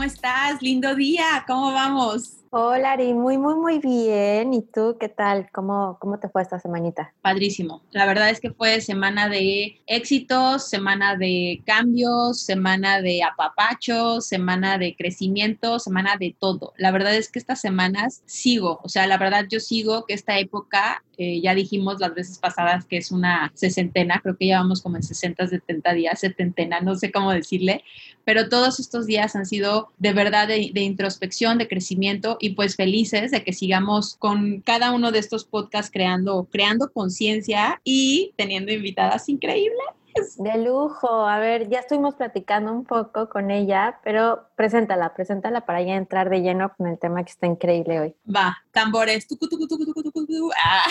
¿Cómo estás? Lindo día, ¿cómo vamos? Hola Ari, muy, muy, muy bien. ¿Y tú qué tal? ¿Cómo, ¿Cómo te fue esta semanita? Padrísimo. La verdad es que fue semana de éxitos, semana de cambios, semana de apapachos, semana de crecimiento, semana de todo. La verdad es que estas semanas sigo, o sea, la verdad yo sigo que esta época, eh, ya dijimos las veces pasadas que es una sesentena, creo que llevamos como en 60, 70 días, setentena, no sé cómo decirle, pero todos estos días han sido de verdad de, de introspección, de crecimiento y pues felices de que sigamos con cada uno de estos podcasts creando, creando conciencia y teniendo invitadas increíbles. De lujo. A ver, ya estuvimos platicando un poco con ella, pero preséntala, preséntala para ya entrar de lleno con el tema que está increíble hoy. Va, tambores. Ah.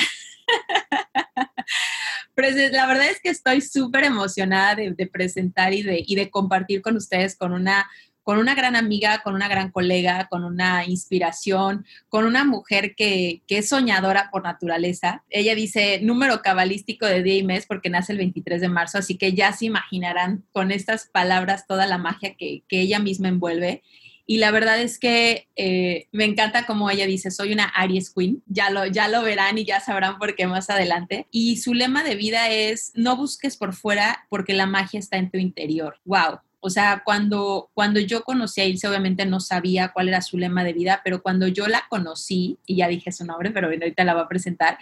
La verdad es que estoy súper emocionada de, presentar y de compartir con ustedes con una con una gran amiga, con una gran colega, con una inspiración, con una mujer que, es soñadora por naturaleza. Ella dice número cabalístico de día y mes porque nace el 23 de marzo, así que ya se imaginarán con estas palabras toda la magia que, ella misma envuelve. Y la verdad es que eh, me encanta como ella dice, soy una Aries Queen, ya lo, ya lo verán y ya sabrán por qué más adelante. Y su lema de vida es, no busques por fuera porque la magia está en tu interior. ¡Wow! O sea, cuando, cuando yo conocí a Ilse, obviamente no sabía cuál era su lema de vida, pero cuando yo la conocí, y ya dije su nombre, pero ahorita la voy a presentar,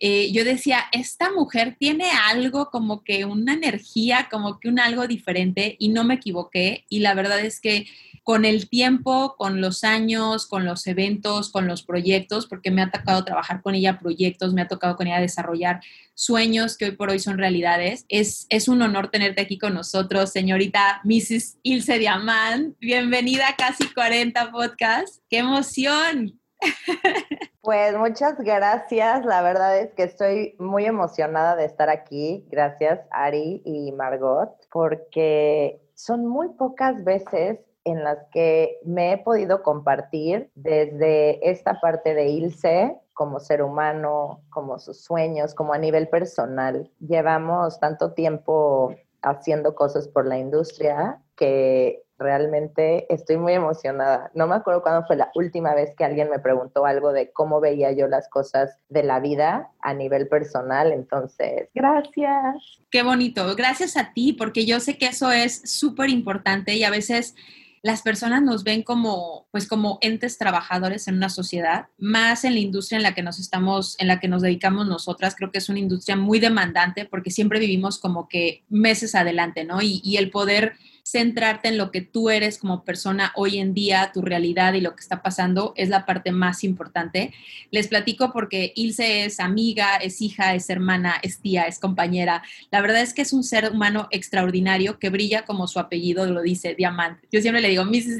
eh, yo decía, esta mujer tiene algo como que una energía, como que un algo diferente, y no me equivoqué, y la verdad es que con el tiempo, con los años, con los eventos, con los proyectos, porque me ha tocado trabajar con ella proyectos, me ha tocado con ella desarrollar sueños que hoy por hoy son realidades. Es, es un honor tenerte aquí con nosotros, señorita Mrs. Ilse Diamant. Bienvenida a Casi 40 Podcast. ¡Qué emoción! Pues muchas gracias. La verdad es que estoy muy emocionada de estar aquí. Gracias, Ari y Margot, porque son muy pocas veces en las que me he podido compartir desde esta parte de Ilse como ser humano, como sus sueños, como a nivel personal. Llevamos tanto tiempo haciendo cosas por la industria que realmente estoy muy emocionada. No me acuerdo cuándo fue la última vez que alguien me preguntó algo de cómo veía yo las cosas de la vida a nivel personal. Entonces, gracias. Qué bonito. Gracias a ti, porque yo sé que eso es súper importante y a veces las personas nos ven como, pues como entes trabajadores en una sociedad, más en la industria en la que nos estamos, en la que nos dedicamos nosotras, creo que es una industria muy demandante porque siempre vivimos como que meses adelante, ¿no? Y, y el poder centrarte en lo que tú eres como persona hoy en día, tu realidad y lo que está pasando es la parte más importante. Les platico porque Ilse es amiga, es hija, es hermana, es tía, es compañera. La verdad es que es un ser humano extraordinario que brilla como su apellido lo dice, Diamante. Yo siempre le digo, Mrs.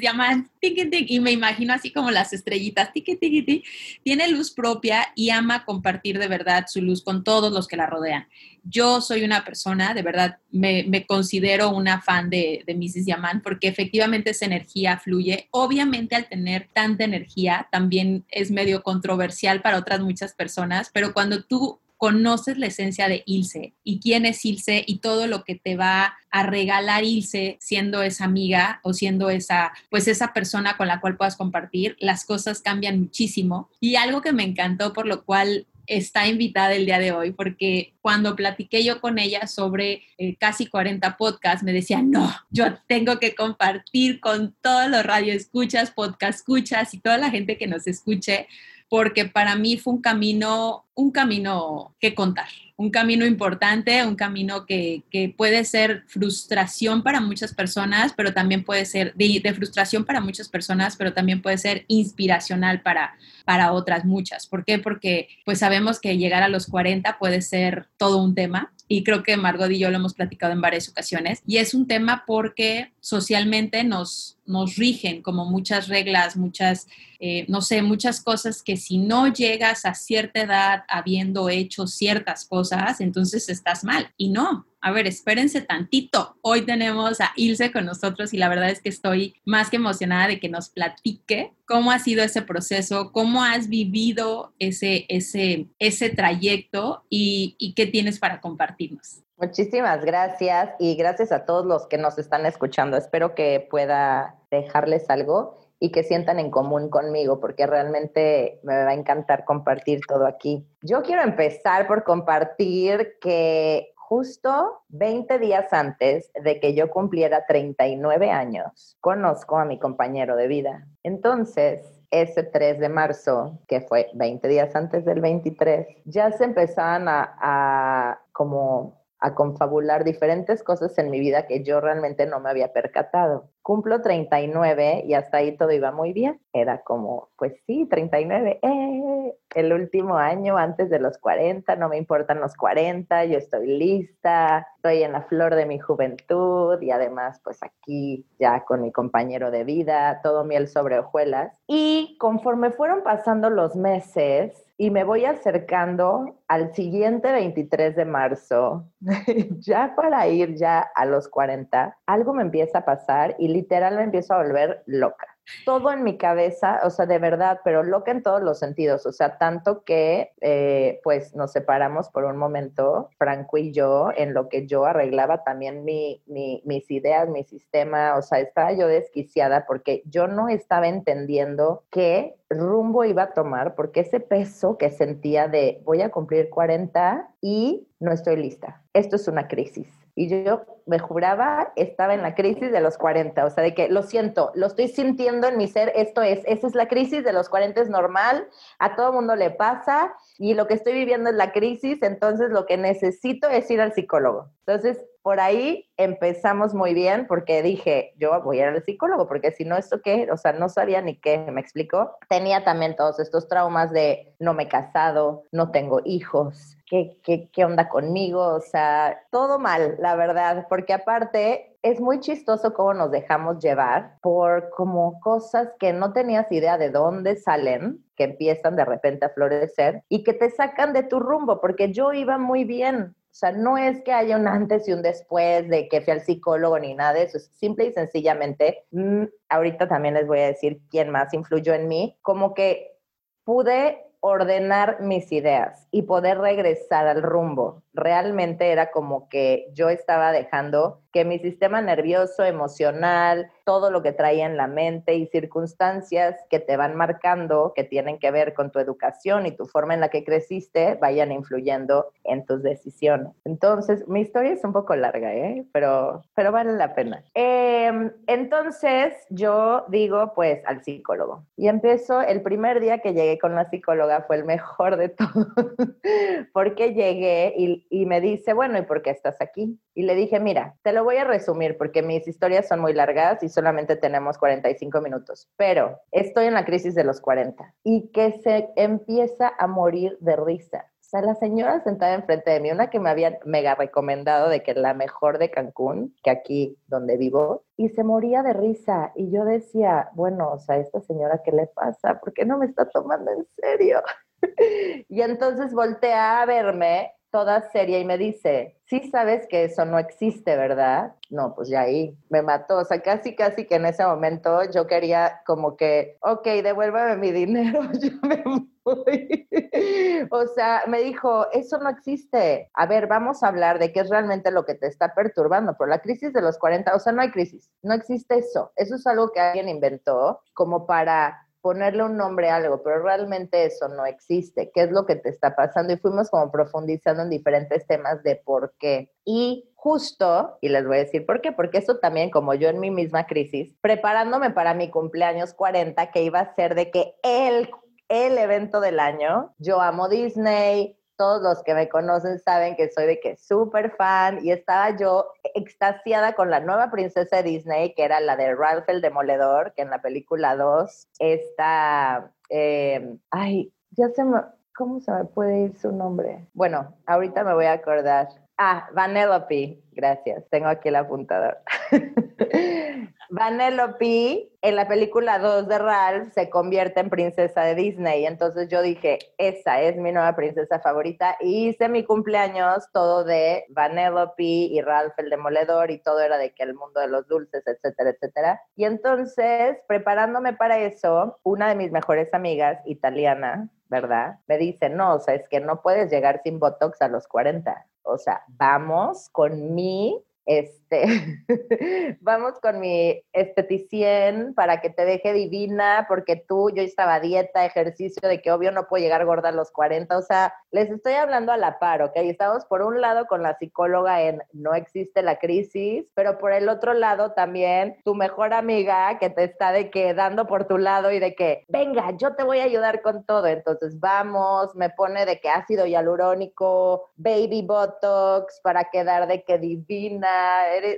Diamante, y me imagino así como las estrellitas, tiene luz propia y ama compartir de verdad su luz con todos los que la rodean. Yo soy una persona, de verdad, me, considero una fan de, de Mrs. Diamant porque efectivamente esa energía fluye. Obviamente al tener tanta energía también es medio controversial para otras muchas personas, pero cuando tú conoces la esencia de Ilse y quién es Ilse y todo lo que te va a regalar Ilse siendo esa amiga o siendo esa, pues esa persona con la cual puedas compartir, las cosas cambian muchísimo. Y algo que me encantó, por lo cual está invitada el día de hoy porque cuando platiqué yo con ella sobre eh, casi 40 podcasts, me decía, no, yo tengo que compartir con todos los radioescuchas, podcast escuchas y toda la gente que nos escuche, porque para mí fue un camino, un camino que contar, un camino importante, un camino que, puede ser frustración para muchas personas, pero también puede ser de, frustración para muchas personas, pero también puede ser inspiracional para, para otras muchas. ¿Por qué? Porque pues sabemos que llegar a los 40 puede ser todo un tema y creo que Margot y yo lo hemos platicado en varias ocasiones, y es un tema porque socialmente nos, nos rigen como muchas reglas, muchas, eh, no sé, muchas cosas que si no llegas a cierta edad habiendo hecho ciertas cosas, entonces estás mal. Y no, a ver, espérense tantito. Hoy tenemos a Ilse con nosotros y la verdad es que estoy más que emocionada de que nos platique cómo ha sido ese proceso, cómo has vivido ese, ese, ese trayecto y, y qué tienes para compartirnos. Muchísimas gracias y gracias a todos los que nos están escuchando. Espero que pueda dejarles algo y que sientan en común conmigo, porque realmente me va a encantar compartir todo aquí. Yo quiero empezar por compartir que justo 20 días antes de que yo cumpliera 39 años, conozco a mi compañero de vida. Entonces, ese 3 de marzo, que fue 20 días antes del 23, ya se empezaban a, a como a confabular diferentes cosas en mi vida que yo realmente no me había percatado. Cumplo 39 y hasta ahí todo iba muy bien. Era como, pues sí, 39, eh, el último año antes de los 40, no me importan los 40, yo estoy lista, estoy en la flor de mi juventud y además pues aquí ya con mi compañero de vida, todo miel sobre hojuelas. Y conforme fueron pasando los meses, y me voy acercando al siguiente 23 de marzo, ya para ir ya a los 40, algo me empieza a pasar y literal me empiezo a volver loca todo en mi cabeza, o sea, de verdad, pero loca en todos los sentidos, o sea, tanto que eh, pues nos separamos por un momento, Franco y yo, en lo que yo arreglaba también mi, mis ideas, mi sistema, o sea, estaba yo desquiciada porque yo no estaba entendiendo qué rumbo iba a tomar, porque ese peso que sentía de voy a cumplir 40 y no estoy lista. Esto es una crisis y yo me juraba, estaba en la crisis de los 40, o sea, de que lo siento, lo estoy sintiendo en mi ser, esto es, esa es la crisis de los 40, es normal, a todo mundo le pasa y lo que estoy viviendo es la crisis, entonces lo que necesito es ir al psicólogo. Entonces, por ahí empezamos muy bien porque dije, yo voy a ir al psicólogo, porque si no, ¿esto qué? O sea, no sabía ni qué, me explicó. Tenía también todos estos traumas de no me he casado, no tengo hijos, ¿Qué, qué, qué, onda conmigo? O sea, todo mal, la verdad, porque aparte es muy chistoso cómo nos dejamos llevar por como cosas que no tenías idea de dónde salen, que empiezan de repente a florecer y que te sacan de tu rumbo, porque yo iba muy bien, o sea, no es que haya un antes y un después de que fui al psicólogo ni nada de eso, es simple y sencillamente, mm, ahorita también les voy a decir quién más influyó en mí, como que pude ordenar mis ideas y poder regresar al rumbo. Realmente era como que yo estaba dejando que mi sistema nervioso, emocional, todo lo que traía en la mente y circunstancias que te van marcando, que tienen que ver con tu educación y tu forma en la que creciste, vayan influyendo en tus decisiones. Entonces, mi historia es un poco larga, ¿eh? pero, pero vale la pena. Em, entonces, yo digo, pues, al psicólogo. Y empiezo, el primer día que llegué con la psicóloga fue el mejor de todos, porque llegué y, y me dice, bueno, ¿y por qué estás aquí? Y le dije, mira, te lo voy a resumir porque mis historias son muy largas y solamente tenemos 45 minutos, pero estoy en la crisis de los 40 y que se empieza a morir de risa. O sea, la señora sentada enfrente de mí, una que me había mega recomendado de que la mejor de Cancún, que aquí donde vivo, y se moría de risa. Y yo decía, bueno, o sea, esta señora, ¿qué le pasa? ¿Por qué no me está tomando en serio? y entonces voltea a verme toda seria y me dice, sí sabes que eso no existe, ¿verdad? No, pues ya ahí me mató. O sea, casi, casi que en ese momento yo quería como que, ok, devuélveme mi dinero, yo me voy. o sea, me dijo, eso no existe. A ver, vamos a hablar de qué es realmente lo que te está perturbando. Por la crisis de los 40, o sea, no hay crisis, no existe eso. Eso es algo que alguien inventó como para ponerle un nombre a algo, pero realmente eso no existe. ¿Qué es lo que te está pasando? Y fuimos como profundizando en diferentes temas de por qué. Y justo, y les voy a decir por qué, porque eso también, como yo en mi misma crisis, preparándome para mi cumpleaños 40, que iba a ser de que el, el evento del año, yo amo Disney, todos los que me conocen saben que soy de que súper fan y estaba yo extasiada con la nueva princesa de Disney, que era la de Ralph el Demoledor, que en la película 2 está, eh, ay, ya se me, ¿cómo se me puede ir su nombre? Bueno, ahorita me voy a acordar. Ah, Vanellope, gracias. Tengo aquí el apuntador. Vanellope en la película 2 de Ralph se convierte en princesa de Disney. Entonces yo dije, esa es mi nueva princesa favorita. Y hice mi cumpleaños todo de Vanellope y Ralph el Demoledor y todo era de que el mundo de los dulces, etcétera, etcétera. Y entonces, preparándome para eso, una de mis mejores amigas, italiana, ¿verdad? Me dice, no, o sea, es que no puedes llegar sin Botox a los 40 o sea, vamos con mi este, vamos con mi esteticien para que te deje divina, porque tú, yo estaba dieta, ejercicio, de que obvio no puedo llegar gorda a los 40, o sea, les estoy hablando a la par, ¿ok? Estamos por un lado con la psicóloga en no existe la crisis, pero por el otro lado también tu mejor amiga que te está de que dando por tu lado y de que, venga, yo te voy a ayudar con todo, entonces vamos, me pone de que ácido hialurónico, baby botox para quedar de que divina,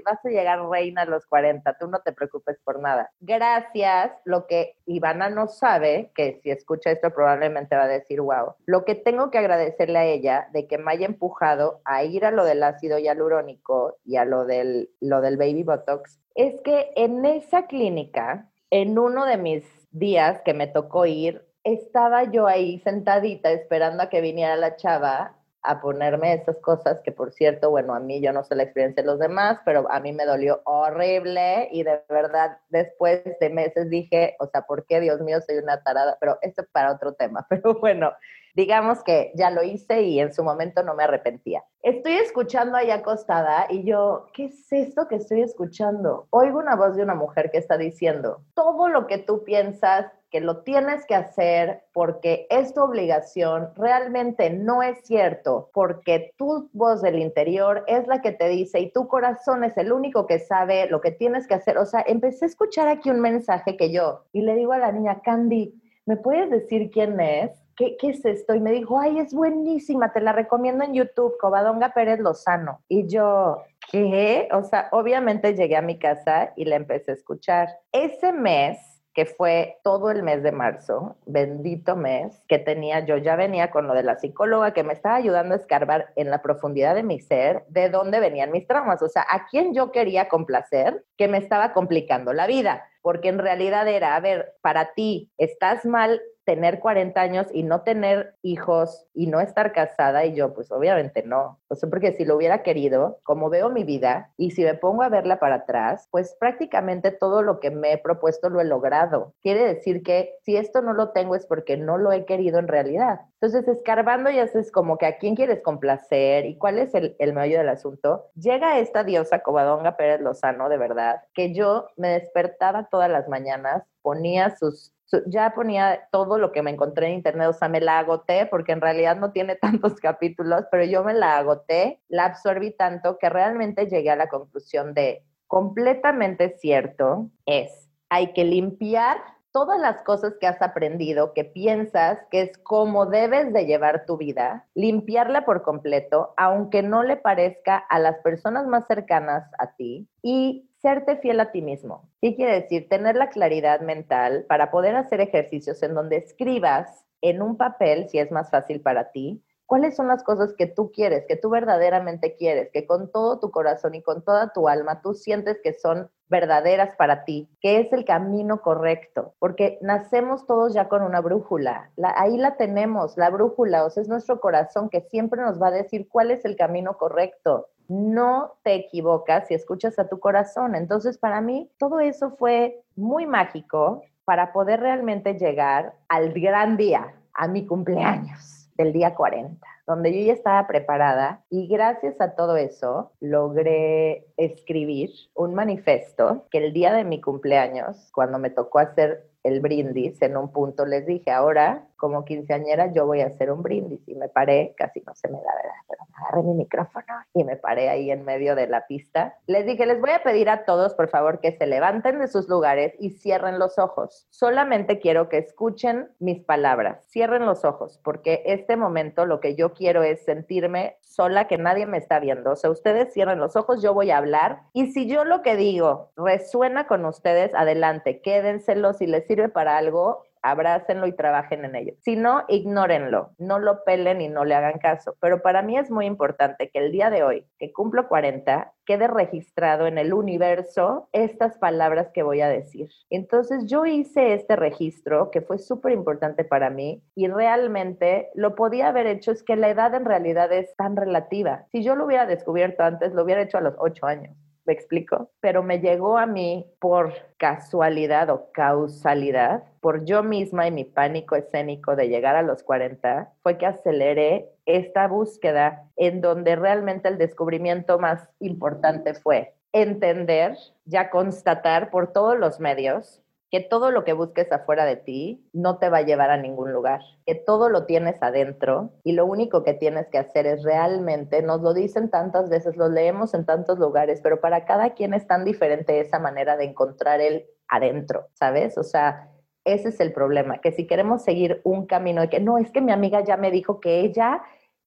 vas a llegar reina a los 40, tú no te preocupes por nada. Gracias, lo que Ivana no sabe, que si escucha esto probablemente va a decir, wow, lo que tengo que agradecerle a ella de que me haya empujado a ir a lo del ácido hialurónico y a lo del, lo del baby botox, es que en esa clínica, en uno de mis días que me tocó ir, estaba yo ahí sentadita esperando a que viniera la chava a ponerme esas cosas que por cierto, bueno, a mí yo no sé la experiencia de los demás, pero a mí me dolió horrible y de verdad después de meses dije, o sea, ¿por qué Dios mío soy una tarada? Pero esto es para otro tema, pero bueno, digamos que ya lo hice y en su momento no me arrepentía. Estoy escuchando ahí acostada y yo, ¿qué es esto que estoy escuchando? Oigo una voz de una mujer que está diciendo, todo lo que tú piensas que lo tienes que hacer porque es tu obligación, realmente no es cierto, porque tu voz del interior es la que te dice y tu corazón es el único que sabe lo que tienes que hacer. O sea, empecé a escuchar aquí un mensaje que yo, y le digo a la niña, Candy, ¿me puedes decir quién es? ¿Qué, ¿qué, es esto? Y me dijo, ay, es buenísima, te la recomiendo en YouTube, Covadonga Pérez Lozano. Y yo, ¿qué? O sea, obviamente llegué a mi casa y la empecé a escuchar. Ese mes que fue todo el mes de marzo, bendito mes, que tenía, yo ya venía con lo de la psicóloga que me estaba ayudando a escarbar en la profundidad de mi ser de dónde venían mis traumas, o sea, a quién yo quería complacer que me estaba complicando la vida, porque en realidad era, a ver, para ti, estás mal tener 40 años y no tener hijos y no estar casada y yo pues obviamente no. O porque si lo hubiera querido, como veo mi vida y si me pongo a verla para atrás, pues prácticamente todo lo que me he propuesto lo he logrado. Quiere decir que si esto no lo tengo es porque no lo he querido en realidad. Entonces, escarbando ya es como que a quién quieres complacer y cuál es el, el meollo del asunto. Llega esta diosa Covadonga Pérez Lozano, de verdad, que yo me despertaba todas las mañanas, ponía sus ya ponía todo lo que me encontré en internet, o sea, me la agoté porque en realidad no tiene tantos capítulos, pero yo me la agoté, la absorbí tanto que realmente llegué a la conclusión de completamente cierto es, hay que limpiar todas las cosas que has aprendido, que piensas que es como debes de llevar tu vida, limpiarla por completo, aunque no le parezca a las personas más cercanas a ti y serte fiel a ti mismo. ¿Qué quiere decir? Tener la claridad mental para poder hacer ejercicios en donde escribas en un papel, si es más fácil para ti, cuáles son las cosas que tú quieres, que tú verdaderamente quieres, que con todo tu corazón y con toda tu alma tú sientes que son verdaderas para ti, que es el camino correcto, porque nacemos todos ya con una brújula, ahí la tenemos, la brújula, o sea, es nuestro corazón que siempre nos va a decir cuál es el camino correcto. No te equivocas si escuchas a tu corazón. Entonces, para mí, todo eso fue muy mágico para poder realmente llegar al gran día, a mi cumpleaños del día 40, donde yo ya estaba preparada y gracias a todo eso logré escribir un manifiesto que el día de mi cumpleaños, cuando me tocó hacer el brindis en un punto, les dije, ahora como quinceañera yo voy a hacer un brindis y me paré, casi no se me da, ¿verdad? Pero me agarré mi micrófono y me paré ahí en medio de la pista. Les dije, les voy a pedir a todos, por favor, que se levanten de sus lugares y cierren los ojos. Solamente quiero que escuchen mis palabras. Cierren los ojos, porque este momento lo que yo quiero es sentirme sola, que nadie me está viendo. O sea, ustedes cierren los ojos, yo voy a hablar y si yo lo que digo resuena con ustedes, adelante, quédenselos si les sirve para algo, abrácenlo y trabajen en ello. Si no, ignórenlo, no lo pelen y no le hagan caso. Pero para mí es muy importante que el día de hoy, que cumplo 40, quede registrado en el universo estas palabras que voy a decir. Entonces yo hice este registro que fue súper importante para mí y realmente lo podía haber hecho, es que la edad en realidad es tan relativa. Si yo lo hubiera descubierto antes, lo hubiera hecho a los 8 años. ¿Me explico? Pero me llegó a mí por casualidad o causalidad, por yo misma y mi pánico escénico de llegar a los 40, fue que aceleré esta búsqueda en donde realmente el descubrimiento más importante fue entender, ya constatar por todos los medios que todo lo que busques afuera de ti no te va a llevar a ningún lugar, que todo lo tienes adentro y lo único que tienes que hacer es realmente, nos lo dicen tantas veces, lo leemos en tantos lugares, pero para cada quien es tan diferente esa manera de encontrar el adentro, ¿sabes? O sea, ese es el problema, que si queremos seguir un camino de que no, es que mi amiga ya me dijo que ella,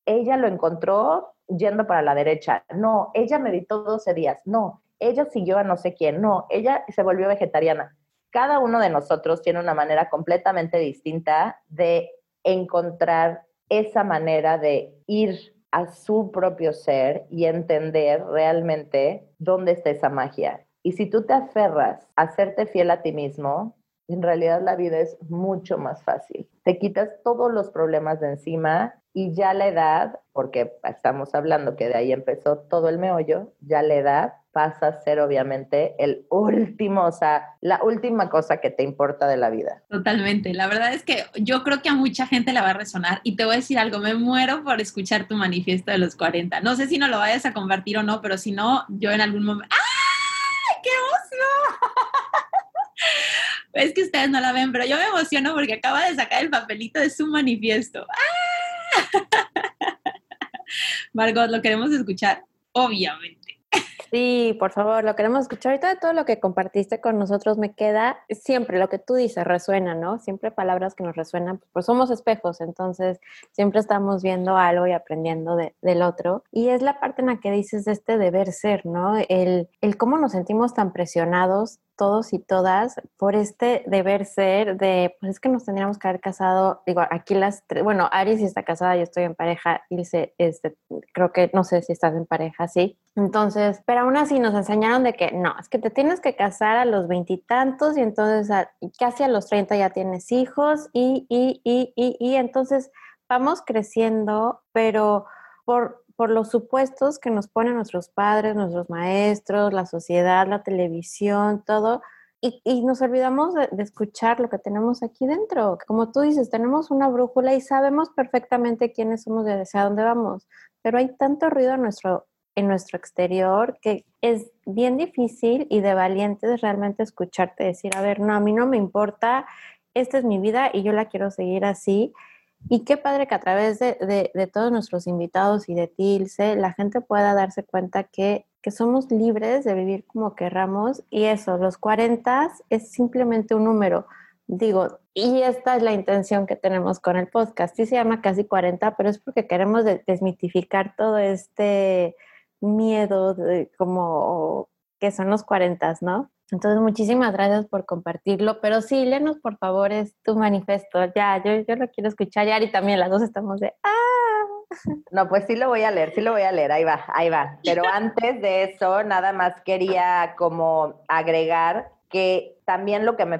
ella lo encontró yendo para la derecha, no, ella meditó 12 días, no, ella siguió a no sé quién, no, ella se volvió vegetariana cada uno de nosotros tiene una manera completamente distinta de encontrar esa manera de ir a su propio ser y entender realmente dónde está esa magia. Y si tú te aferras a hacerte fiel a ti mismo, en realidad la vida es mucho más fácil. Te quitas todos los problemas de encima y ya la edad, porque estamos hablando que de ahí empezó todo el meollo, ya la edad pasa a ser obviamente el último, o sea, la última cosa que te importa de la vida. Totalmente. La verdad es que yo creo que a mucha gente le va a resonar y te voy a decir algo, me muero por escuchar tu manifiesto de los 40. No sé si no lo vayas a compartir o no, pero si no, yo en algún momento... ¡Ay, qué emoción! es que ustedes no la ven, pero yo me emociono porque acaba de sacar el papelito de su manifiesto. ¡Ah! Margot, ¿lo queremos escuchar? Obviamente. Sí, por favor, lo queremos escuchar. Ahorita de todo lo que compartiste con nosotros me queda siempre lo que tú dices, resuena, ¿no? Siempre palabras que nos resuenan, pues somos espejos, entonces siempre estamos viendo algo y aprendiendo del otro. Y es la parte en la que dices de este deber ser, ¿no? El, el cómo nos sentimos tan presionados todos y todas por este deber ser de, pues es que nos tendríamos que haber casado, digo, aquí las tres, bueno, Ari sí está casada, yo estoy en pareja, Ilse, este, creo que, no sé si estás en pareja, sí. Entonces, pero aún así nos enseñaron de que no, es que te tienes que casar a los veintitantos y, entonces casi a los treinta ya tienes hijos y, y, y, y, y entonces vamos creciendo, pero por por los supuestos que nos ponen nuestros padres, nuestros maestros, la sociedad, la televisión, todo, y, nos olvidamos de, escuchar lo que tenemos aquí dentro. Como tú dices, tenemos una brújula y sabemos perfectamente quiénes somos y hacia dónde vamos, pero hay tanto ruido en nuestro, en nuestro exterior que es bien difícil y de valientes realmente escucharte decir, a ver, no, a mí no me importa, esta es mi vida y yo la quiero seguir así y qué padre que a través de, de, todos nuestros invitados y de Tilce, la gente pueda darse cuenta que, que, somos libres de vivir como querramos y eso, los 40 es simplemente un número. Digo, y esta es la intención que tenemos con el podcast. Sí se llama casi 40, pero es porque queremos desmitificar todo este miedo de como que son los 40, ¿no? Entonces, muchísimas gracias por compartirlo, pero sí, léenos por favor es tu manifiesto. Ya, yo, yo lo quiero escuchar, y también, las dos estamos de ¡ah! No, pues sí lo voy a leer, sí lo voy a leer, ahí va, ahí va. Pero antes de eso, nada más quería como agregar que también lo que me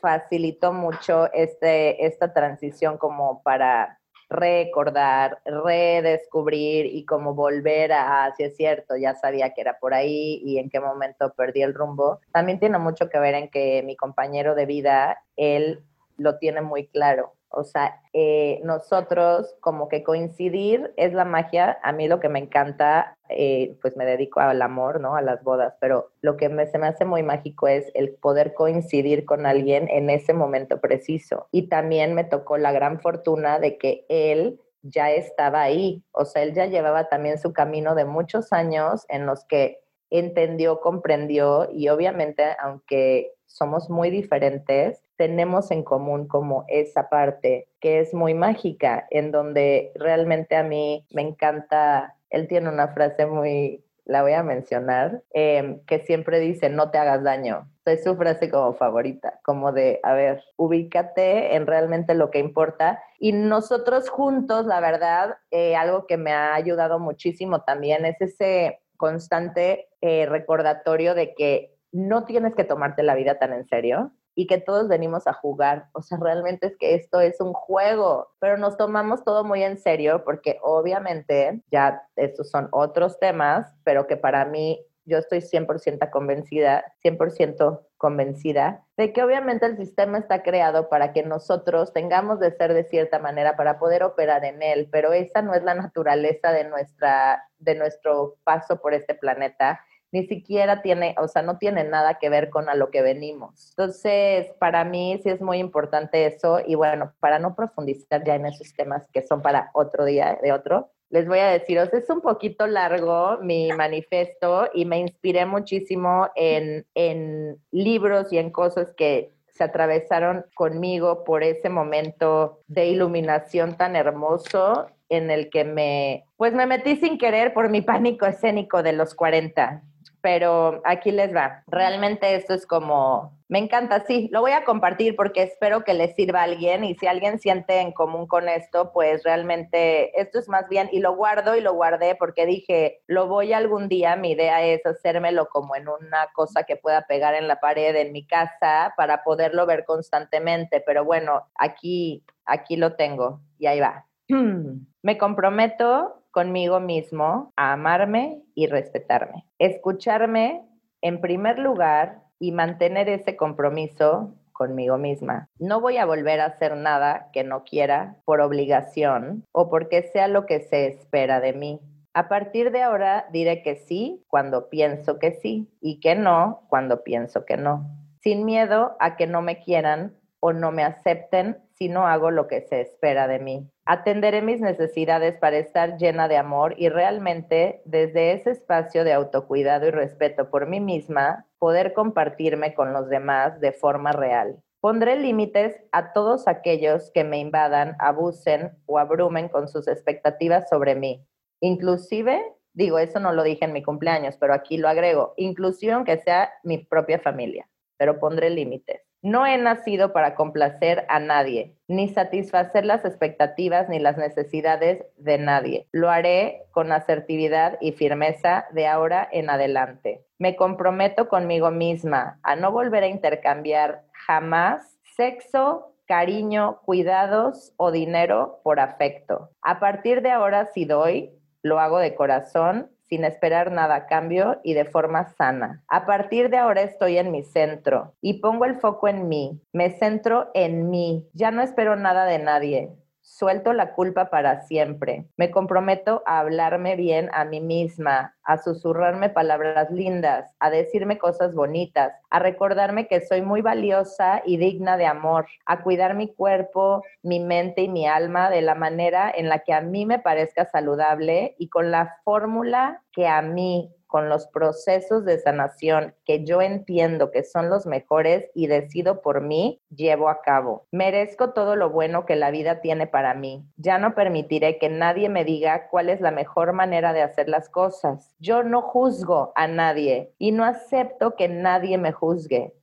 facilitó mucho este, esta transición como para recordar, redescubrir y como volver a, si es cierto, ya sabía que era por ahí y en qué momento perdí el rumbo, también tiene mucho que ver en que mi compañero de vida, él lo tiene muy claro. O sea, eh, nosotros como que coincidir es la magia. A mí lo que me encanta, eh, pues me dedico al amor, ¿no? A las bodas, pero lo que se me hace muy mágico es el poder coincidir con alguien en ese momento preciso. Y también me tocó la gran fortuna de que él ya estaba ahí. O sea, él ya llevaba también su camino de muchos años en los que entendió, comprendió y obviamente, aunque somos muy diferentes, tenemos en común como esa parte que es muy mágica, en donde realmente a mí me encanta, él tiene una frase muy la voy a mencionar, em, que siempre dice, no te hagas daño. Es su frase como favorita, como de, a ver, ubícate en realmente lo que importa. Y nosotros juntos, la verdad, eh, algo que me ha ayudado muchísimo también es ese constante eh, recordatorio de que no tienes que tomarte la vida tan en serio y que todos venimos a jugar. O sea, realmente es que esto es un juego, pero nos tomamos todo muy en serio porque obviamente ya estos son otros temas, pero que para mí yo estoy 100% convencida, 100% convencida de que obviamente el sistema está creado para que nosotros tengamos de ser de cierta manera para poder operar en él, pero esa no es la naturaleza de nuestra de nuestro paso por este planeta ni siquiera tiene, o sea, no tiene nada que ver con a lo que venimos. Entonces, para mí sí es muy importante eso y bueno, para no profundizar ya en esos temas que son para otro día de otro, les voy a decir, o sea, es un poquito largo mi manifiesto y me inspiré muchísimo en, en libros y en cosas que se atravesaron conmigo por ese momento de iluminación tan hermoso en el que me, pues me metí sin querer por mi pánico escénico de los 40 pero aquí les va. Realmente esto es como, me encanta, sí, lo voy a compartir porque espero que les sirva a alguien y si alguien siente en común con esto, pues realmente esto es más bien, y lo guardo y lo guardé porque dije, lo voy algún día, mi idea es hacérmelo como en una cosa que pueda pegar en la pared en mi casa para poderlo ver constantemente, pero bueno, aquí, aquí lo tengo y ahí va. Me comprometo conmigo mismo a amarme y respetarme. Escucharme en primer lugar y mantener ese compromiso conmigo misma. No voy a volver a hacer nada que no quiera por obligación o porque sea lo que se espera de mí. A partir de ahora diré que sí cuando pienso que sí y que no cuando pienso que no, sin miedo a que no me quieran o no me acepten si no hago lo que se espera de mí. Atenderé mis necesidades para estar llena de amor y realmente desde ese espacio de autocuidado y respeto por mí misma, poder compartirme con los demás de forma real. Pondré límites a todos aquellos que me invadan, abusen o abrumen con sus expectativas sobre mí. Inclusive, digo, eso no lo dije en mi cumpleaños, pero aquí lo agrego, inclusive aunque sea mi propia familia, pero pondré límites. No he nacido para complacer a nadie, ni satisfacer las expectativas ni las necesidades de nadie. Lo haré con asertividad y firmeza de ahora en adelante. Me comprometo conmigo misma a no volver a intercambiar jamás sexo, cariño, cuidados o dinero por afecto. A partir de ahora, si doy, lo hago de corazón sin esperar nada a cambio y de forma sana. A partir de ahora estoy en mi centro y pongo el foco en mí, me centro en mí, ya no espero nada de nadie, Suelto la culpa para siempre. Me comprometo a hablarme bien a mí misma, a susurrarme palabras lindas, a decirme cosas bonitas, a recordarme que soy muy valiosa y digna de amor, a cuidar mi cuerpo, mi mente y mi alma de la manera en la que a mí me parezca saludable y con la fórmula que a mí con los procesos de sanación que yo entiendo que son los mejores y decido por mí, llevo a cabo. Merezco todo lo bueno que la vida tiene para mí. Ya no permitiré que nadie me diga cuál es la mejor manera de hacer las cosas. Yo no juzgo a nadie y no acepto que nadie me juzgue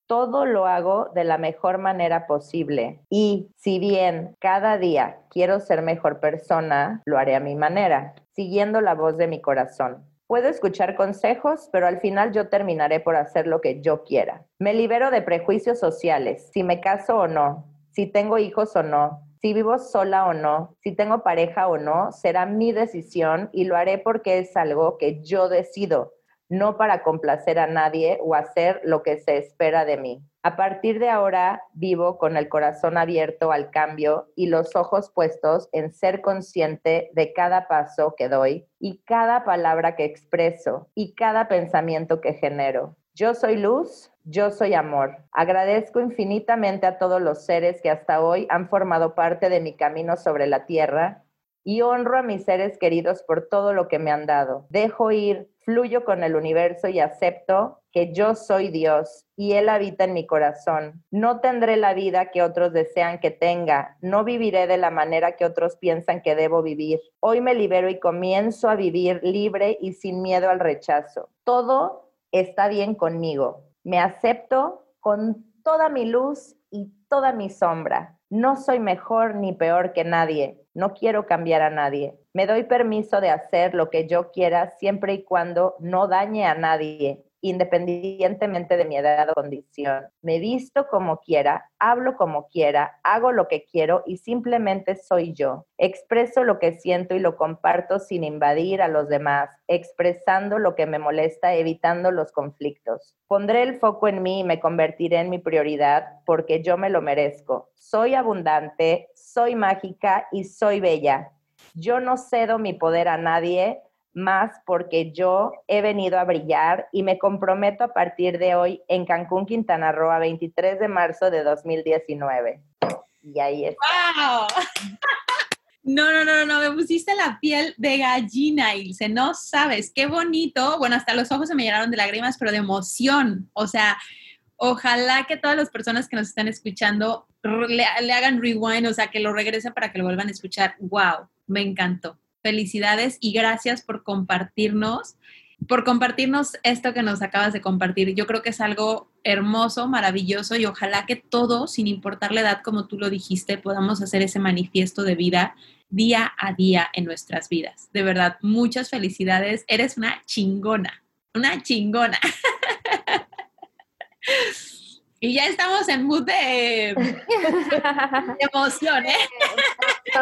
todo lo hago de la mejor manera posible. Y si bien cada día quiero ser mejor persona, lo haré a mi manera, siguiendo la voz de mi corazón. Puedo escuchar consejos, pero al final yo terminaré por hacer lo que yo quiera. Me libero de prejuicios sociales, si me caso o no, si tengo hijos o no, si vivo sola o no, si tengo pareja o no, será mi decisión y lo haré porque es algo que yo decido, no para complacer a nadie o hacer lo que se espera de mí. A partir de ahora vivo con el corazón abierto al cambio y los ojos puestos en ser consciente de cada paso que doy y cada palabra que expreso y cada pensamiento que genero. Yo soy luz, yo soy amor. Agradezco infinitamente a todos los seres que hasta hoy han formado parte de mi camino sobre la tierra y honro a mis seres queridos por todo lo que me han dado. Dejo ir, fluyo con el universo y acepto que yo soy Dios y Él habita en mi corazón. No tendré la vida que otros desean que tenga, no viviré de la manera que otros piensan que debo vivir. Hoy me libero y comienzo a vivir libre y sin miedo al rechazo. Todo está bien conmigo. Me acepto con toda mi luz y toda mi sombra. No soy mejor ni peor que nadie. No quiero cambiar a nadie. Me doy permiso de hacer lo que yo quiera siempre y cuando no dañe a nadie independientemente de mi edad o condición. Me visto como quiera, hablo como quiera, hago lo que quiero y simplemente soy yo. Expreso lo que siento y lo comparto sin invadir a los demás, expresando lo que me molesta, evitando los conflictos. Pondré el foco en mí y me convertiré en mi prioridad porque yo me lo merezco. Soy abundante, soy mágica y soy bella. Yo no cedo mi poder a nadie más porque yo he venido a brillar y me comprometo a partir de hoy en Cancún, Quintana Roo, a 23 de marzo de 2019. Y ahí está. ¡Wow! No, no, no, no, me pusiste la piel de gallina, Ilse, no sabes, qué bonito. Bueno, hasta los ojos se me llenaron de lágrimas, pero de emoción. O sea, ojalá que todas las personas que nos están escuchando le hagan rewind, o sea, que lo regresen para que lo vuelvan a escuchar. ¡Wow! Me encantó felicidades y gracias por compartirnos, por compartirnos esto que nos acabas de compartir. Yo creo que es algo hermoso, maravilloso y ojalá que todos, sin importar la edad, como tú lo dijiste, podamos hacer ese manifiesto de vida día a día en nuestras vidas. De verdad, muchas felicidades. Eres una chingona, una chingona. Y ya estamos en mood de, emoción, ¿eh?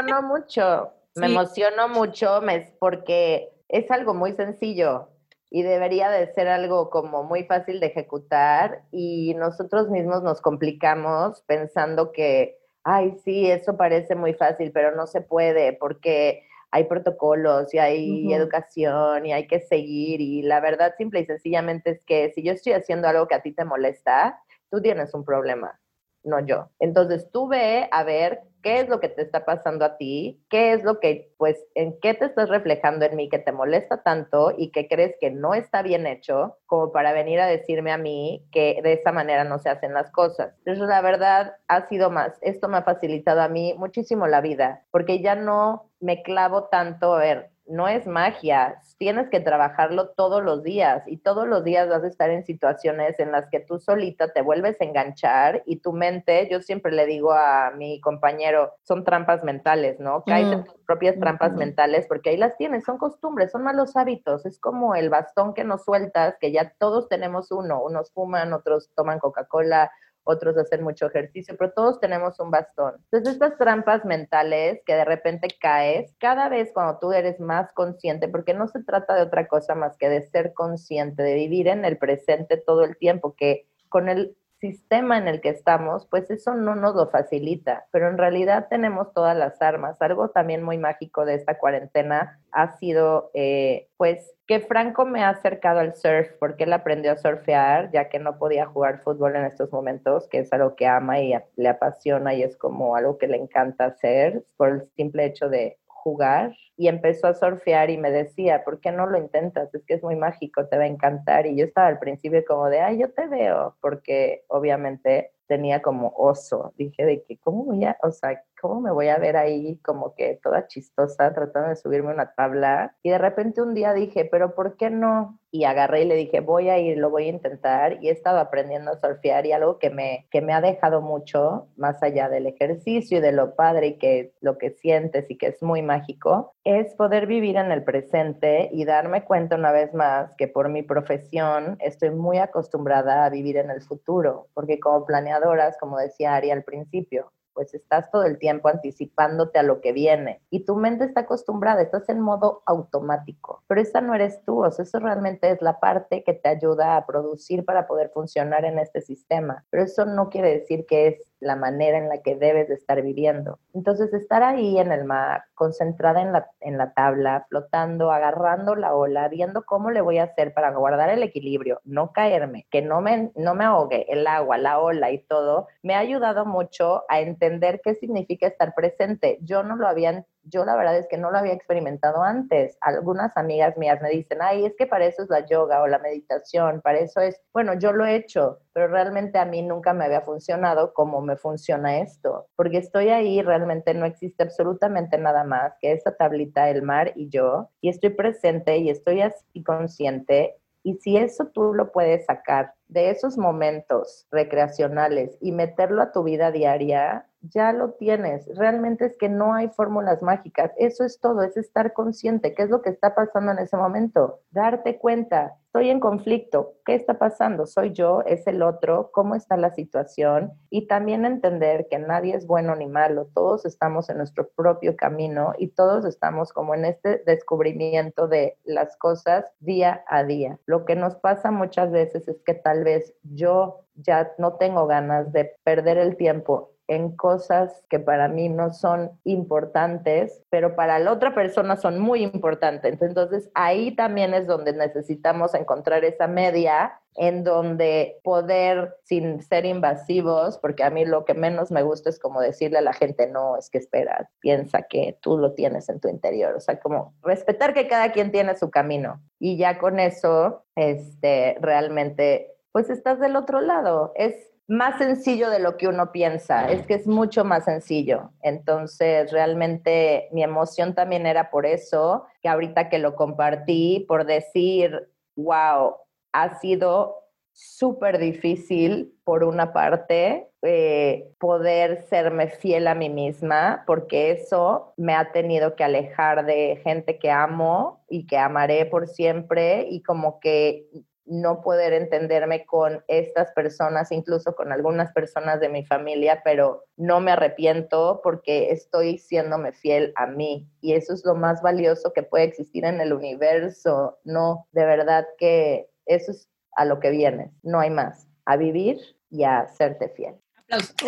No mucho. Me emociono mucho porque es algo muy sencillo y debería de ser algo como muy fácil de ejecutar y nosotros mismos nos complicamos pensando que, ay, sí, eso parece muy fácil, pero no se puede porque hay protocolos y hay educación y hay que seguir y la verdad simple y sencillamente es que si yo estoy haciendo algo que a ti te molesta, tú tienes un problema, no yo. Entonces tú ve a ver qué es lo que te está pasando a ti, qué es lo que, pues, en qué te estás reflejando en mí que te molesta tanto y que crees que no está bien hecho, como para venir a decirme a mí que de esa manera no se hacen las cosas. Entonces, la verdad, ha sido más, esto me ha facilitado a mí muchísimo la vida, porque ya no me clavo tanto a ver, no es magia, tienes que trabajarlo todos los días y todos los días vas a estar en situaciones en las que tú solita te vuelves a enganchar y tu mente, yo siempre le digo a mi compañero, son trampas mentales, ¿no? Caes en tus propias trampas mentales porque ahí las tienes, son costumbres, son malos hábitos, es como el bastón que nos sueltas, que ya todos tenemos uno, unos fuman, otros toman Coca-Cola, otros hacen mucho ejercicio, pero todos tenemos un bastón. Entonces, estas trampas mentales que de repente caes, cada vez cuando tú eres más consciente, porque no se trata de otra cosa más que de ser consciente, de vivir en el presente todo el tiempo, que con el sistema en el que estamos, pues eso no nos lo facilita, pero en realidad tenemos todas las armas. Algo también muy mágico de esta cuarentena ha sido, eh, pues, que Franco me ha acercado al surf porque él aprendió a surfear, ya que no podía jugar fútbol en estos momentos, que es algo que ama y le apasiona y es como algo que le encanta hacer por el simple hecho de jugar y empezó a surfear y me decía, ¿por qué no lo intentas? Es que es muy mágico, te va a encantar. Y yo estaba al principio como de, ay, yo te veo, porque obviamente tenía como oso. Dije de que, ¿cómo voy a, o sea, cómo me voy a ver ahí como que toda chistosa tratando de subirme una tabla? Y de repente un día dije, pero ¿por qué no? Y agarré y le dije, voy a ir, lo voy a intentar. Y he estado aprendiendo a surfear y algo que me, que me ha dejado mucho, más allá del ejercicio y de lo padre y que lo que sientes y que es muy mágico, es poder vivir en el presente y darme cuenta una vez más que por mi profesión estoy muy acostumbrada a vivir en el futuro, porque como planeadoras, como decía Ari al principio, pues estás todo el tiempo anticipándote a lo que viene y tu mente está acostumbrada, estás en modo automático, pero esa no eres tú, o sea, eso realmente es la parte que te ayuda a producir para poder funcionar en este sistema, pero eso no quiere decir que es la manera en la que debes de estar viviendo. Entonces, estar ahí en el mar, concentrada en la, en la tabla, flotando, agarrando la ola, viendo cómo le voy a hacer para guardar el equilibrio, no caerme, que no me, no me ahogue el agua, la ola y todo, me ha ayudado mucho a entender qué significa estar presente. Yo no lo había yo la verdad es que no lo había experimentado antes. Algunas amigas mías me dicen, ay, es que para eso es la yoga o la meditación, para eso es, bueno, yo lo he hecho, pero realmente a mí nunca me había funcionado como me funciona esto, porque estoy ahí, realmente no existe absolutamente nada más que esa tablita, el mar y yo, y estoy presente y estoy así consciente y si eso tú lo puedes sacar de esos momentos recreacionales y meterlo a tu vida diaria, ya lo tienes. Realmente es que no hay fórmulas mágicas. Eso es todo, es estar consciente. ¿Qué es lo que está pasando en ese momento? Darte cuenta, estoy en conflicto. ¿Qué está pasando? ¿Soy yo? ¿Es el otro? ¿Cómo está la situación? Y también entender que nadie es bueno ni malo. Todos estamos en nuestro propio camino y todos estamos como en este descubrimiento de las cosas día a día. Lo que nos pasa muchas veces es que tal vez yo ya no tengo ganas de perder el tiempo en cosas que para mí no son importantes, pero para la otra persona son muy importantes. Entonces ahí también es donde necesitamos encontrar esa media en donde poder, sin ser invasivos, porque a mí lo que menos me gusta es como decirle a la gente, no, es que espera, piensa que tú lo tienes en tu interior, o sea, como respetar que cada quien tiene su camino. Y ya con eso, este, realmente, pues estás del otro lado, es más sencillo de lo que uno piensa, es que es mucho más sencillo. Entonces, realmente mi emoción también era por eso, que ahorita que lo compartí, por decir, wow, ha sido súper difícil, por una parte, eh, poder serme fiel a mí misma, porque eso me ha tenido que alejar de gente que amo y que amaré por siempre y como que no poder entenderme con estas personas, incluso con algunas personas de mi familia, pero no me arrepiento porque estoy siéndome fiel a mí y eso es lo más valioso que puede existir en el universo. No, de verdad que eso es a lo que vienes, no hay más, a vivir y a serte fiel. Aplausos.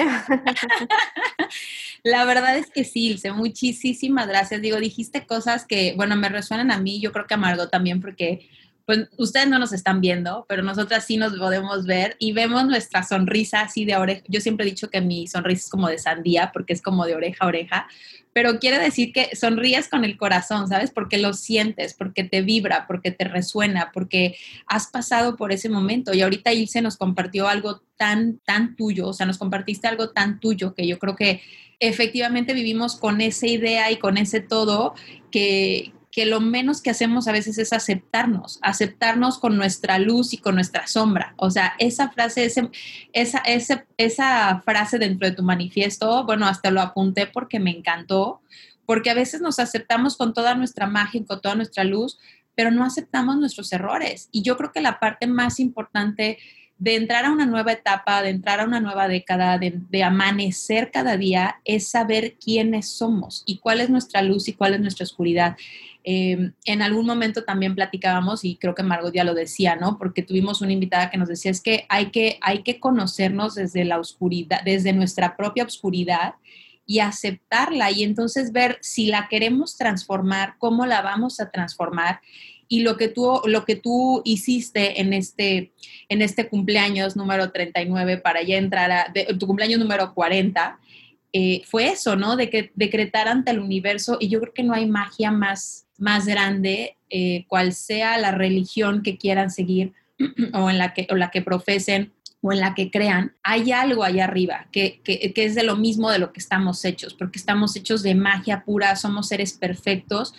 La verdad es que sí, Ilse, muchísimas gracias. Digo, dijiste cosas que, bueno, me resuenan a mí, yo creo que a Margot también, porque pues ustedes no nos están viendo, pero nosotras sí nos podemos ver y vemos nuestra sonrisa así de oreja. Yo siempre he dicho que mi sonrisa es como de sandía porque es como de oreja a oreja, pero quiere decir que sonríes con el corazón, ¿sabes? Porque lo sientes, porque te vibra, porque te resuena, porque has pasado por ese momento. Y ahorita Ilse nos compartió algo tan, tan tuyo, o sea, nos compartiste algo tan tuyo que yo creo que efectivamente vivimos con esa idea y con ese todo que, que lo menos que hacemos a veces es aceptarnos, aceptarnos con nuestra luz y con nuestra sombra. O sea, esa frase, ese, esa, ese, esa frase dentro de tu manifiesto, bueno, hasta lo apunté porque me encantó, porque a veces nos aceptamos con toda nuestra magia, con toda nuestra luz, pero no aceptamos nuestros errores. Y yo creo que la parte más importante de entrar a una nueva etapa, de entrar a una nueva década, de, amanecer cada día, es saber quiénes somos y cuál es nuestra luz y cuál es nuestra oscuridad. Eh, en algún momento también platicábamos, y creo que Margot ya lo decía, ¿no? Porque tuvimos una invitada que nos decía, es que hay que, hay que conocernos desde la oscuridad, desde nuestra propia oscuridad y aceptarla y entonces ver si la queremos transformar, cómo la vamos a transformar y lo que tú, lo que tú hiciste en este, en este cumpleaños número 39 para ya entrar a, tu cumpleaños número 40, eh, fue eso, ¿no? De que decretar ante el universo y yo creo que no hay magia más, más grande, eh, cual sea la religión que quieran seguir o en la que, o la que profesen o en la que crean, hay algo allá arriba que, que, que, es de lo mismo de lo que estamos hechos, porque estamos hechos de magia pura, somos seres perfectos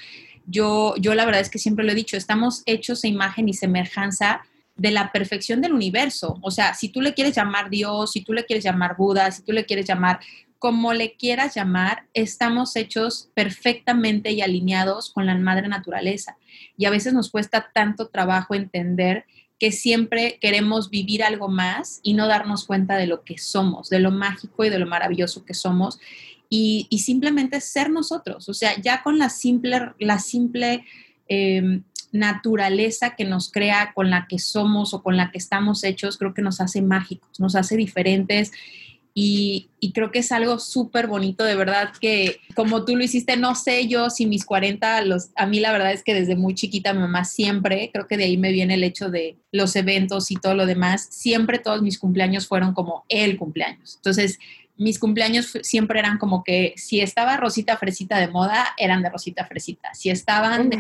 yo, yo la verdad es que siempre lo he dicho, estamos hechos a imagen y semejanza de la perfección del universo. O sea, si tú le quieres llamar Dios, si tú le quieres llamar Buda, si tú le quieres llamar como le quieras llamar, estamos hechos perfectamente y alineados con la madre naturaleza. Y a veces nos cuesta tanto trabajo entender que siempre queremos vivir algo más y no darnos cuenta de lo que somos, de lo mágico y de lo maravilloso que somos y, simplemente ser nosotros, o sea, ya con la simple, la simple em, naturaleza que nos crea, con la que somos o con la que estamos hechos, creo que nos hace mágicos, nos hace diferentes. Y, creo que es algo súper bonito, de verdad que como tú lo hiciste, no sé yo si mis 40, los, a mí la verdad es que desde muy chiquita mamá siempre, creo que de ahí me viene el hecho de los eventos y todo lo demás, siempre todos mis cumpleaños fueron como el cumpleaños. Entonces, mis cumpleaños siempre eran como que si estaba Rosita Fresita de moda, eran de Rosita Fresita. Si estaban de,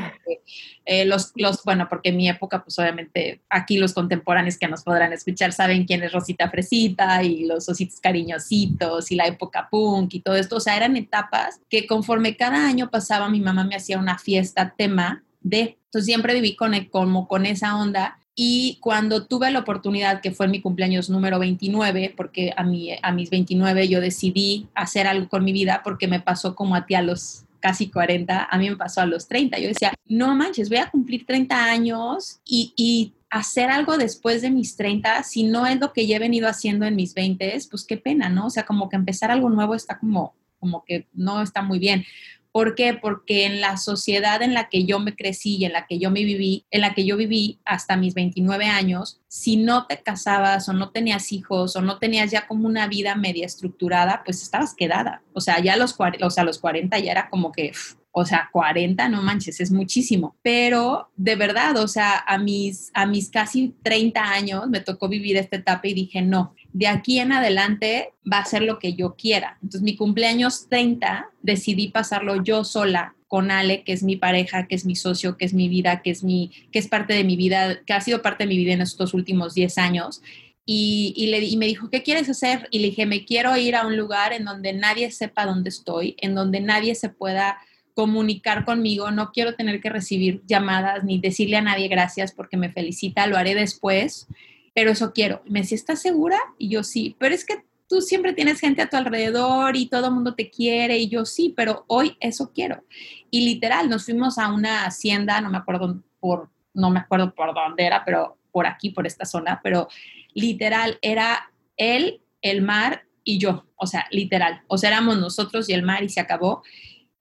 eh, los, los, bueno, porque en mi época, pues obviamente aquí los contemporáneos que nos podrán escuchar saben quién es Rosita Fresita y los ositos cariñositos y la época punk y todo esto. O sea, eran etapas que conforme cada año pasaba, mi mamá me hacía una fiesta tema de. Entonces siempre viví con, como con esa onda y cuando tuve la oportunidad, que fue en mi cumpleaños número 29, porque a, mi, a mis 29 yo decidí hacer algo con mi vida porque me pasó como a ti a los casi 40, a mí me pasó a los 30. Yo decía, no manches, voy a cumplir 30 años y, y hacer algo después de mis 30, si no es lo que ya he venido haciendo en mis 20, pues qué pena, ¿no? O sea, como que empezar algo nuevo está como, como que no está muy bien. ¿Por qué? Porque en la sociedad en la que yo me crecí y en la que yo me viví, en la que yo viví hasta mis 29 años, si no te casabas o no tenías hijos o no tenías ya como una vida media estructurada, pues estabas quedada. O sea, ya a los, o sea, los 40 ya era como que o sea, 40, no manches, es muchísimo. Pero de verdad, o sea, a mis, a mis casi 30 años me tocó vivir esta etapa y dije, no, de aquí en adelante va a ser lo que yo quiera. Entonces, mi cumpleaños 30 decidí pasarlo yo sola con Ale, que es mi pareja, que es mi socio, que es mi vida, que es mi, que es parte de mi vida, que ha sido parte de mi vida en estos últimos 10 años. Y, y, le, y me dijo, ¿qué quieres hacer? Y le dije, me quiero ir a un lugar en donde nadie sepa dónde estoy, en donde nadie se pueda comunicar conmigo, no quiero tener que recibir llamadas ni decirle a nadie gracias porque me felicita, lo haré después, pero eso quiero. me decía, ¿estás segura? Y yo sí, pero es que tú siempre tienes gente a tu alrededor y todo el mundo te quiere y yo sí, pero hoy eso quiero. Y literal, nos fuimos a una hacienda, no me acuerdo por, no me acuerdo por dónde era, pero por aquí, por esta zona, pero literal era él, el mar y yo, o sea, literal, o sea, éramos nosotros y el mar y se acabó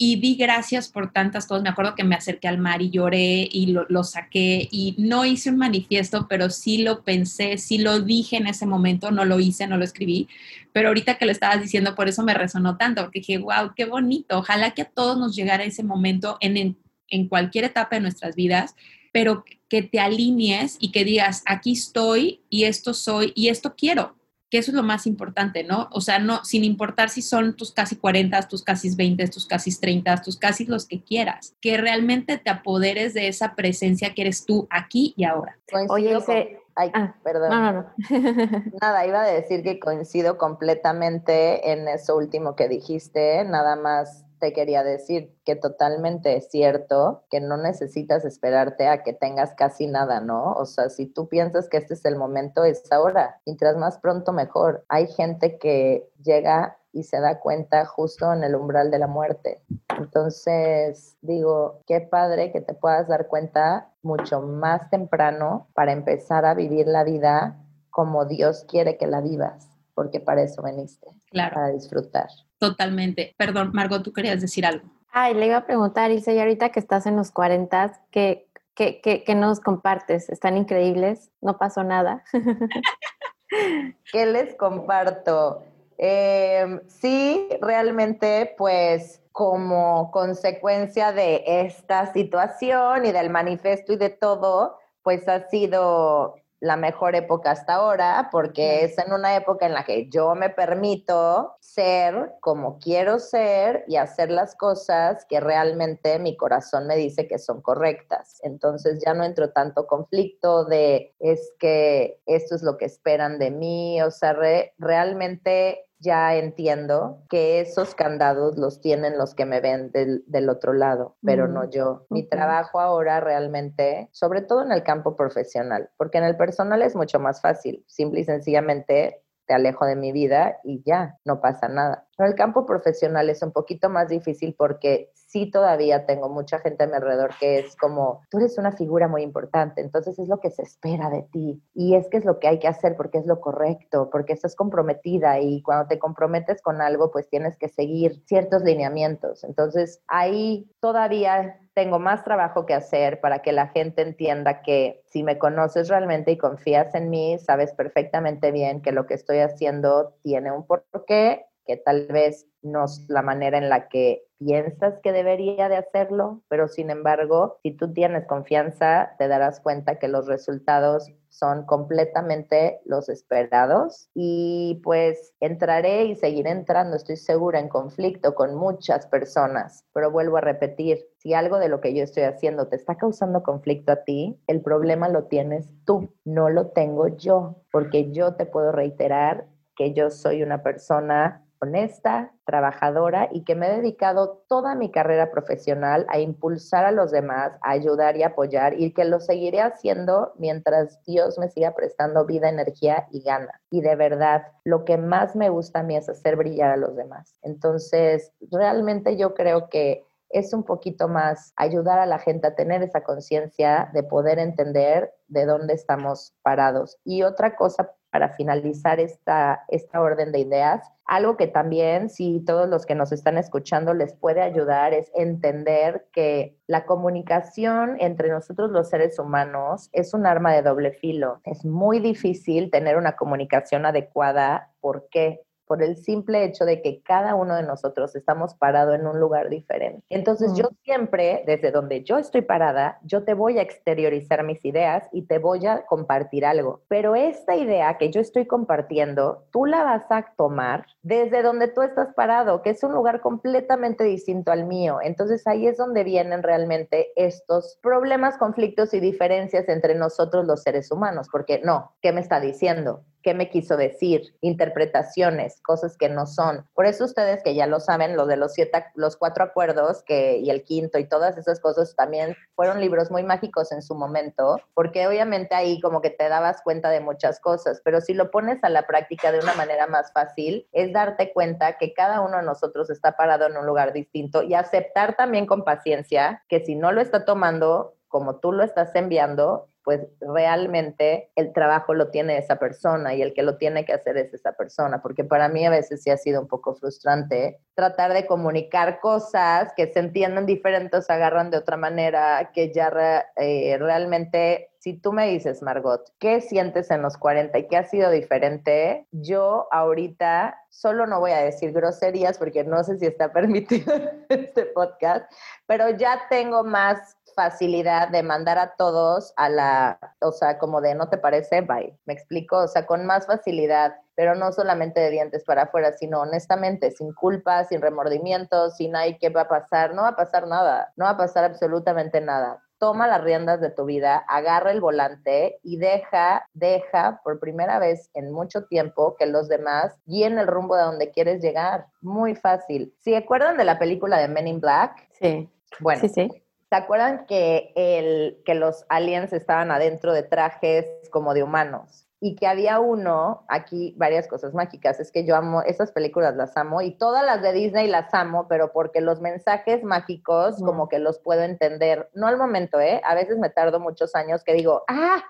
y di gracias por tantas cosas. Me acuerdo que me acerqué al mar y lloré y lo, saqué y no hice un manifiesto, pero sí lo pensé, sí lo dije en ese momento, no lo hice, no lo escribí, pero ahorita que lo estabas diciendo, por eso me resonó tanto, porque dije, wow, qué bonito, ojalá que a todos nos llegara ese momento en, en, en cualquier etapa de nuestras vidas, pero que te alinees y que digas, aquí estoy y esto soy y esto quiero que eso es lo más importante, ¿no? O sea, no, sin importar si son tus casi 40, tus casi 20, tus casi 30, tus casi los que quieras, que realmente te apoderes de esa presencia que eres tú aquí y ahora. Oye, ese... Ay, ah, perdón. No, no, no. nada, iba a decir que coincido completamente en eso último que dijiste, nada más te quería decir que totalmente es cierto que no necesitas esperarte a que tengas casi nada, ¿no? O sea, si tú piensas que este es el momento, es ahora. Mientras más pronto, mejor. Hay gente que llega y se da cuenta justo en el umbral de la muerte. Entonces, digo, qué padre que te puedas dar cuenta mucho más temprano para empezar a vivir la vida como Dios quiere que la vivas, porque para eso veniste, claro. para disfrutar. Totalmente. Perdón, Margot, tú querías decir algo. Ay, le iba a preguntar, Ilse, y ahorita que estás en los 40, ¿qué, qué, qué, nos compartes? Están increíbles, no pasó nada. ¿Qué les comparto? Em, sí, realmente, pues como consecuencia de esta situación y del manifiesto y de todo, pues ha sido la mejor época hasta ahora, porque es en una época en la que yo me permito ser como quiero ser y hacer las cosas que realmente mi corazón me dice que son correctas. Entonces ya no entro tanto conflicto de es que esto es lo que esperan de mí, o sea, realmente ya entiendo que esos candados los tienen los que me ven del, otro lado, pero no mm, yo. Mi trabajo ahora realmente, sobre todo en el campo profesional, porque en el personal es mucho más fácil, simple y sencillamente te alejo de mi vida y ya, no pasa nada. Pero el campo profesional es un poquito más difícil porque sí todavía tengo mucha gente a mi alrededor que es como, tú eres una figura muy importante, entonces es lo que se espera de ti y es que es lo que hay que hacer porque es lo correcto, porque estás comprometida y cuando te comprometes con algo, pues tienes que seguir ciertos lineamientos. Entonces ahí todavía tengo más trabajo que hacer para que la gente entienda que si me conoces realmente y confías en mí, sabes perfectamente bien que lo que estoy haciendo tiene un porqué, tal vez no es la manera en la que piensas que debería de hacerlo, pero sin embargo, si tú tienes confianza, te darás cuenta que los resultados son completamente los esperados. Y pues entraré y seguiré entrando, estoy segura, en conflicto con muchas personas, pero vuelvo a repetir, si algo de lo que yo estoy haciendo te está causando conflicto a ti, el problema lo tienes tú, no lo tengo yo, porque yo te puedo reiterar que yo soy una persona honesta, trabajadora y que me he dedicado toda mi carrera profesional a impulsar a los demás, a ayudar y apoyar y que lo seguiré haciendo mientras Dios me siga prestando vida, energía y gana. Y de verdad, lo que más me gusta a mí es hacer brillar a los demás. Entonces, realmente yo creo que es un poquito más ayudar a la gente a tener esa conciencia de poder entender de dónde estamos parados. Y otra cosa para finalizar esta, esta orden de ideas, algo que también, si todos los que nos están escuchando les puede ayudar, es entender que la comunicación entre nosotros los seres humanos es un arma de doble filo. Es muy difícil tener una comunicación adecuada. ¿Por qué? Por el simple hecho de que cada uno de nosotros estamos parado en un lugar diferente. Entonces yo siempre, desde donde yo estoy parada, yo te voy a exteriorizar mis ideas y te voy a compartir algo. Pero esta idea que yo estoy compartiendo, tú la vas a tomar desde donde tú estás parado, que es un lugar completamente distinto al mío. Entonces ahí es donde vienen realmente estos problemas, conflictos y diferencias entre nosotros los seres humanos, porque no, ¿qué me está diciendo? Qué me quiso decir, interpretaciones, cosas que no son. Por eso ustedes que ya lo saben, lo de los siete, los cuatro acuerdos y el quinto y todas esas cosas también fueron libros muy mágicos en su momento, porque obviamente ahí como que te dabas cuenta de muchas cosas, pero si lo pones a la práctica de una manera más fácil, es darte cuenta que cada uno de nosotros está parado en un lugar distinto y aceptar también con paciencia que si no lo está tomando como tú lo estás enviando, pues realmente el trabajo lo tiene esa persona y el que lo tiene que hacer es esa persona, porque para mí a veces sí ha sido un poco frustrante tratar de comunicar cosas que se entienden diferentes, agarran de otra manera, que ya eh, realmente si tú me dices, Margot, ¿qué sientes en los 40 y qué ha sido diferente? Yo ahorita solo no voy a decir groserías porque no sé si está permitido este podcast, pero ya tengo más facilidad de mandar a todos a la, o sea, como de no te parece, bye. Me explico, o sea, con más facilidad, pero no solamente de dientes para afuera, sino honestamente, sin culpa, sin remordimientos, sin ay, ¿qué va a pasar? No va a pasar nada, no va a pasar absolutamente nada. Toma las riendas de tu vida, agarra el volante y deja, deja por primera vez en mucho tiempo que los demás guíen el rumbo de donde quieres llegar. Muy fácil. ¿Se acuerdan de la película de Men in Black? Sí. Bueno, sí, sí ¿Se acuerdan que, el, que los aliens estaban adentro de trajes como de humanos? Y que había uno, aquí varias cosas mágicas, es que yo amo, esas películas las amo y todas las de Disney las amo, pero porque los mensajes mágicos como que los puedo entender, no al momento, ¿eh? A veces me tardo muchos años que digo, ah,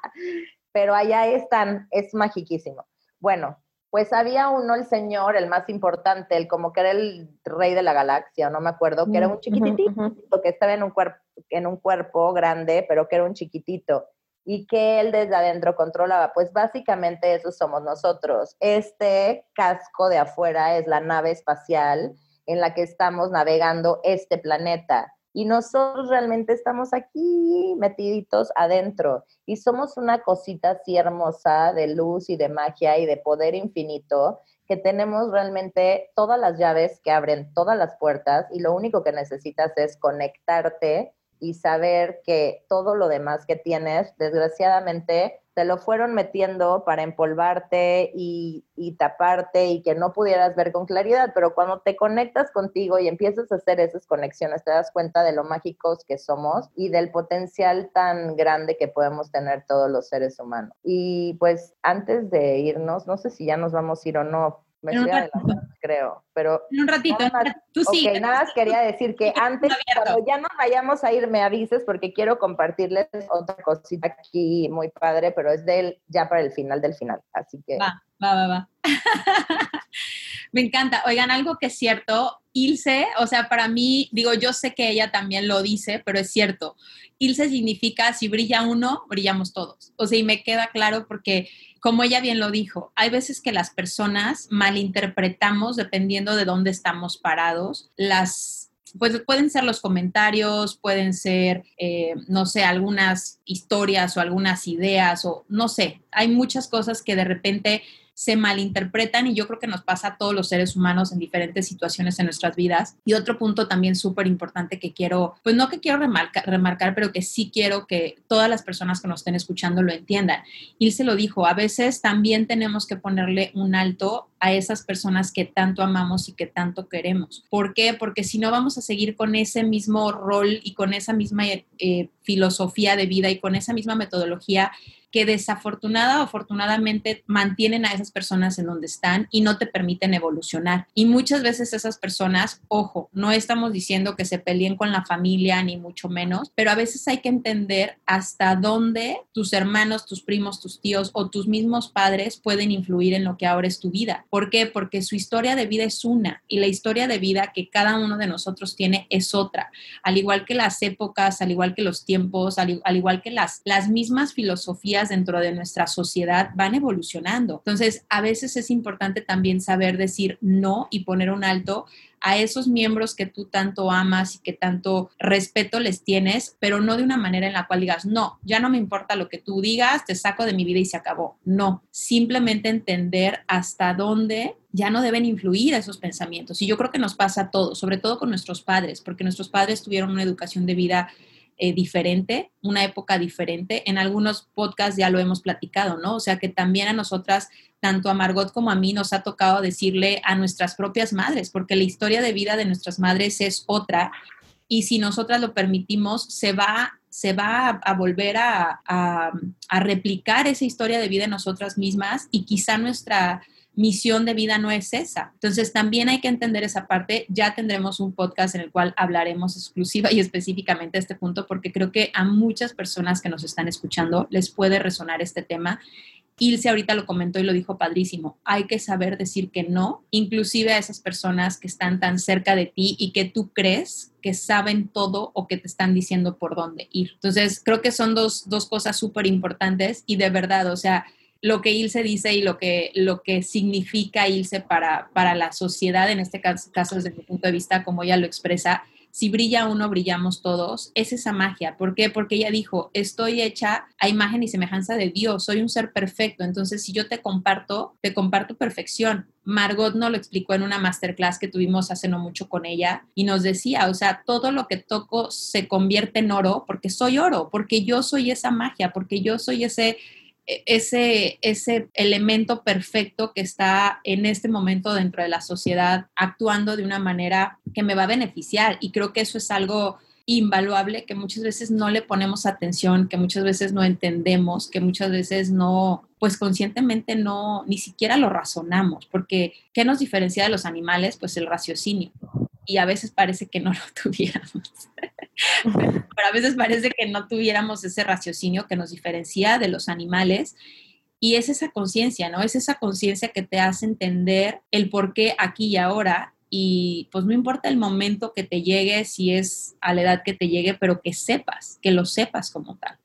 pero allá están, es magiquísimo. Bueno, pues había uno, el señor, el más importante, el como que era el rey de la galaxia, no me acuerdo, que era un chiquitito, que estaba en un, cuerpo, en un cuerpo grande, pero que era un chiquitito, y que él desde adentro controlaba. Pues básicamente eso somos nosotros. Este casco de afuera es la nave espacial en la que estamos navegando este planeta y nosotros realmente estamos aquí metiditos adentro y somos una cosita así hermosa de luz y de magia y de poder infinito que tenemos realmente todas las llaves que abren todas las puertas y lo único que necesitas es conectarte y saber que todo lo demás que tienes, desgraciadamente, te lo fueron metiendo para empolvarte y, taparte y que no pudieras ver con claridad, pero cuando te conectas contigo y empiezas a hacer esas conexiones, te das cuenta de lo mágicos que somos y del potencial tan grande que podemos tener todos los seres humanos. Y pues antes de irnos, no sé si ya nos vamos a ir o no, me estoy adelantando, creo, pero... En un ratito, tú sí. Ok, nada más quería decir que antes, cuando ya nos vayamos a ir, me avises porque quiero compartirles otra cosita aquí muy padre, pero es de ya para el final del final, así que... Va, va, va, va. me encanta. Oigan, algo que es cierto, Ilse, o sea, para mí, digo, yo sé que ella también lo dice, pero es cierto. Ilse significa si brilla uno, brillamos todos. O sea, y me queda claro porque como ella bien lo dijo, hay veces que las personas malinterpretamos, dependiendo de dónde estamos parados, las pues pueden ser los comentarios, pueden ser, eh, no sé, algunas historias o algunas ideas o no sé, hay muchas cosas que de repente se malinterpretan y yo creo que nos pasa a todos los seres humanos en diferentes situaciones en nuestras vidas. Y otro punto también súper importante que quiero, pues no que quiero remarcar, remarcar, pero que sí quiero que todas las personas que nos estén escuchando lo entiendan. Y se lo dijo, a veces también tenemos que ponerle un alto a esas personas que tanto amamos y que tanto queremos. ¿Por qué? Porque si no vamos a seguir con ese mismo rol y con esa misma eh, filosofía de vida y con esa misma metodología que desafortunada o afortunadamente mantienen a esas personas en donde están y no te permiten evolucionar. Y muchas veces esas personas, ojo, no estamos diciendo que se peleen con la familia ni mucho menos, pero a veces hay que entender hasta dónde tus hermanos, tus primos, tus tíos o tus mismos padres pueden influir en lo que ahora es tu vida. ¿Por qué? Porque su historia de vida es una y la historia de vida que cada uno de nosotros tiene es otra. Al igual que las épocas, al igual que los tiempos, al, igual que las, las mismas filosofías dentro de nuestra sociedad van evolucionando. Entonces, a veces es importante también saber decir no y poner un alto a esos miembros que tú tanto amas y que tanto respeto les tienes, pero no de una manera en la cual digas, no, ya no me importa lo que tú digas, te saco de mi vida y se acabó. No, simplemente entender hasta dónde ya no deben influir esos pensamientos. Y yo creo que nos pasa a todos, sobre todo con nuestros padres, porque nuestros padres tuvieron una educación de vida eh, diferente, una época diferente. En algunos podcasts ya lo hemos platicado, ¿no? O sea que también a nosotras, tanto a Margot como a mí, nos ha tocado decirle a nuestras propias madres, porque la historia de vida de nuestras madres es otra. Y si nosotras lo permitimos, se va se va a, volver a, a, replicar esa historia de vida en nosotras mismas y quizá nuestra misión de vida no es esa. Entonces también hay que entender esa parte. Ya tendremos un podcast en el cual hablaremos exclusiva y específicamente este punto porque creo que a muchas personas que nos están escuchando les puede resonar este tema. Ilse ahorita lo comentó y lo dijo padrísimo. Hay que saber decir que no, inclusive a esas personas que están tan cerca de ti y que tú crees que saben todo o que te están diciendo por dónde ir. Entonces, creo que son dos, dos cosas súper importantes y de verdad, o sea, lo que Ilse dice y lo que, lo que significa Ilse para, para la sociedad, en este caso, caso desde mi punto de vista, como ella lo expresa, si brilla uno, brillamos todos, es esa magia. ¿Por qué? Porque ella dijo, estoy hecha a imagen y semejanza de Dios, soy un ser perfecto, entonces si yo te comparto, te comparto perfección. Margot nos lo explicó en una masterclass que tuvimos hace no mucho con ella y nos decía, o sea, todo lo que toco se convierte en oro porque soy oro, porque yo soy esa magia, porque yo soy ese ese, ese elemento perfecto que está en este momento dentro de la sociedad actuando de una manera que me va a beneficiar. Y creo que eso es algo invaluable que muchas veces no le ponemos atención, que muchas veces no entendemos, que muchas veces no, pues conscientemente no, ni siquiera lo razonamos, porque ¿qué nos diferencia de los animales? Pues el raciocinio. Y a veces parece que no lo tuviéramos. Pero a veces parece que no tuviéramos ese raciocinio que nos diferencia de los animales. Y es esa conciencia, ¿no? Es esa conciencia que te hace entender el por qué aquí y ahora. Y pues no importa el momento que te llegue, si es a la edad que te llegue, pero que sepas, que lo sepas como tal.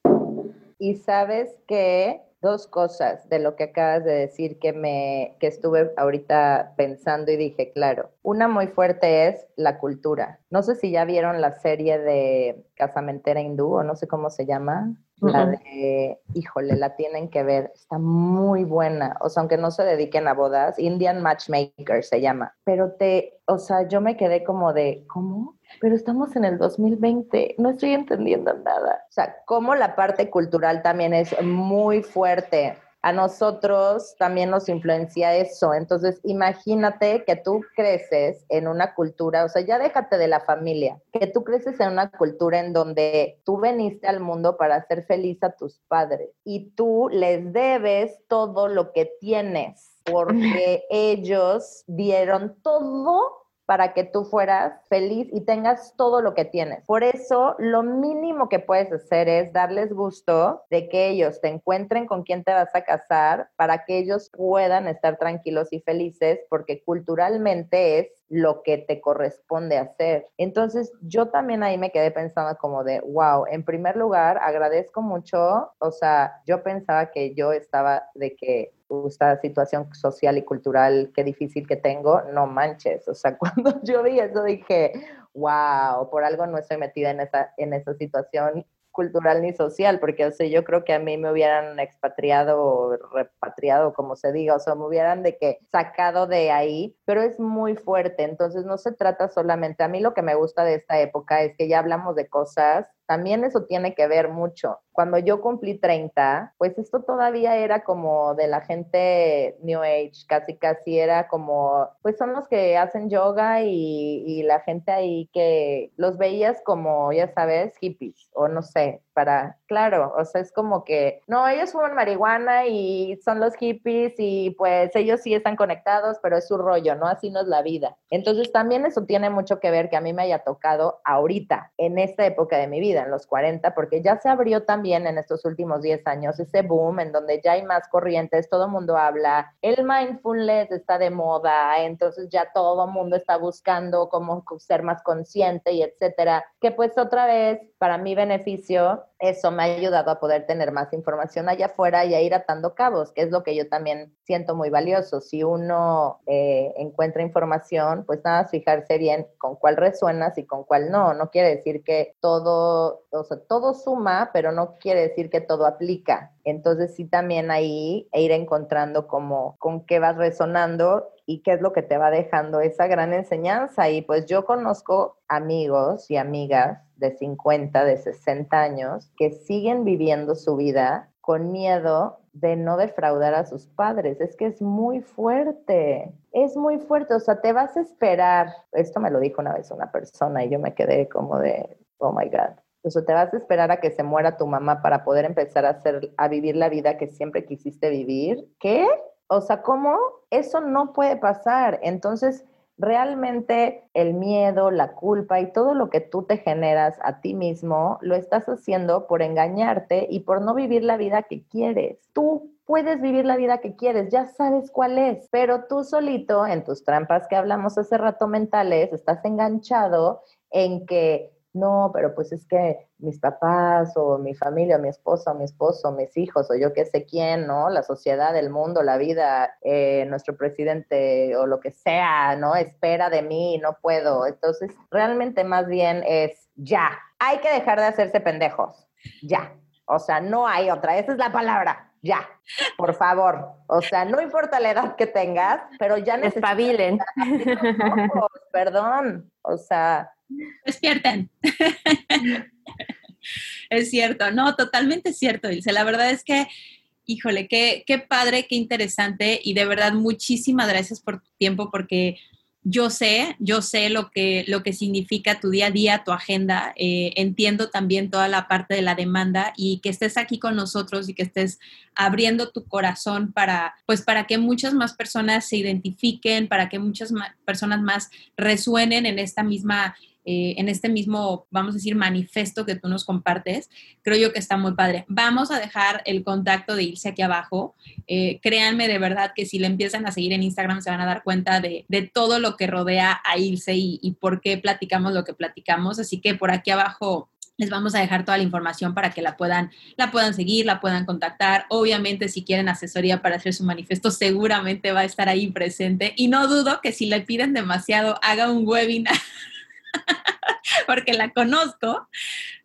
Y sabes que dos cosas de lo que acabas de decir que me que estuve ahorita pensando y dije, claro, una muy fuerte es la cultura. No sé si ya vieron la serie de Casamentera Hindú o no sé cómo se llama. La de, híjole, la tienen que ver, está muy buena. O sea, aunque no se dediquen a bodas, Indian Matchmaker se llama. Pero te, o sea, yo me quedé como de, ¿cómo? Pero estamos en el 2020, no estoy entendiendo nada. O sea, cómo la parte cultural también es muy fuerte a nosotros también nos influencia eso. Entonces, imagínate que tú creces en una cultura, o sea, ya déjate de la familia, que tú creces en una cultura en donde tú veniste al mundo para hacer feliz a tus padres y tú les debes todo lo que tienes porque ellos dieron todo para que tú fueras feliz y tengas todo lo que tienes. Por eso, lo mínimo que puedes hacer es darles gusto de que ellos te encuentren con quién te vas a casar para que ellos puedan estar tranquilos y felices, porque culturalmente es lo que te corresponde hacer. Entonces, yo también ahí me quedé pensando como de, wow, en primer lugar, agradezco mucho, o sea, yo pensaba que yo estaba de que esta situación social y cultural, qué difícil que tengo, no manches. O sea, cuando yo vi eso dije, wow, por algo no estoy metida en esa, en esa situación cultural ni social, porque o sea, yo creo que a mí me hubieran expatriado o repatriado, como se diga, o sea, me hubieran de que sacado de ahí, pero es muy fuerte, entonces no se trata solamente, a mí lo que me gusta de esta época es que ya hablamos de cosas también eso tiene que ver mucho. Cuando yo cumplí 30, pues esto todavía era como de la gente New Age, casi casi era como, pues son los que hacen yoga y, y la gente ahí que los veías como, ya sabes, hippies o no sé, para, claro, o sea, es como que, no, ellos fuman marihuana y son los hippies y pues ellos sí están conectados, pero es su rollo, ¿no? Así no es la vida. Entonces también eso tiene mucho que ver que a mí me haya tocado ahorita, en esta época de mi vida en los 40, porque ya se abrió también en estos últimos 10 años ese boom en donde ya hay más corrientes, todo mundo habla, el mindfulness está de moda, entonces ya todo mundo está buscando cómo ser más consciente y etcétera, que pues otra vez, para mi beneficio, eso me ha ayudado a poder tener más información allá afuera y a ir atando cabos, que es lo que yo también siento muy valioso. Si uno eh, encuentra información, pues nada, fijarse bien con cuál resuenas y con cuál no. No quiere decir que todo, o sea, todo suma, pero no quiere decir que todo aplica. Entonces sí también ahí e ir encontrando como con qué vas resonando y qué es lo que te va dejando esa gran enseñanza. Y pues yo conozco amigos y amigas de 50, de 60 años que siguen viviendo su vida con miedo de no defraudar a sus padres. Es que es muy fuerte, es muy fuerte. O sea, te vas a esperar, esto me lo dijo una vez una persona y yo me quedé como de, oh my God. O sea, te vas a esperar a que se muera tu mamá para poder empezar a, hacer, a vivir la vida que siempre quisiste vivir. ¿Qué? O sea, ¿cómo? Eso no puede pasar. Entonces, realmente el miedo, la culpa y todo lo que tú te generas a ti mismo, lo estás haciendo por engañarte y por no vivir la vida que quieres. Tú puedes vivir la vida que quieres, ya sabes cuál es, pero tú solito en tus trampas que hablamos hace rato mentales, estás enganchado en que no, pero pues es que mis papás o mi familia, mi esposa o mi esposo, mis hijos o yo qué sé quién, ¿no? La sociedad, el mundo, la vida, eh, nuestro presidente o lo que sea, ¿no? Espera de mí, no puedo. Entonces, realmente más bien es ya. Hay que dejar de hacerse pendejos. Ya. O sea, no hay otra. Esa es la palabra. Ya. Por favor. O sea, no importa la edad que tengas, pero ya necesitas... Espabilen. Perdón. O sea, Despierten. es cierto, no, totalmente cierto, Ilse. La verdad es que, híjole, qué, padre, qué interesante y de verdad muchísimas gracias por tu tiempo porque yo sé, yo sé lo que, lo que significa tu día a día, tu agenda. Eh, entiendo también toda la parte de la demanda y que estés aquí con nosotros y que estés abriendo tu corazón para, pues, para que muchas más personas se identifiquen, para que muchas personas más resuenen en esta misma eh, en este mismo, vamos a decir, manifesto que tú nos compartes, creo yo que está muy padre. Vamos a dejar el contacto de Ilse aquí abajo. Eh, créanme de verdad que si le empiezan a seguir en Instagram se van a dar cuenta de, todo lo que rodea a Ilse y, y por qué platicamos lo que platicamos. Así que por aquí abajo les vamos a dejar toda la información para que la puedan, la puedan seguir, la puedan contactar. Obviamente, si quieren asesoría para hacer su manifiesto, seguramente va a estar ahí presente. Y no dudo que si le piden demasiado, haga un webinar porque la conozco,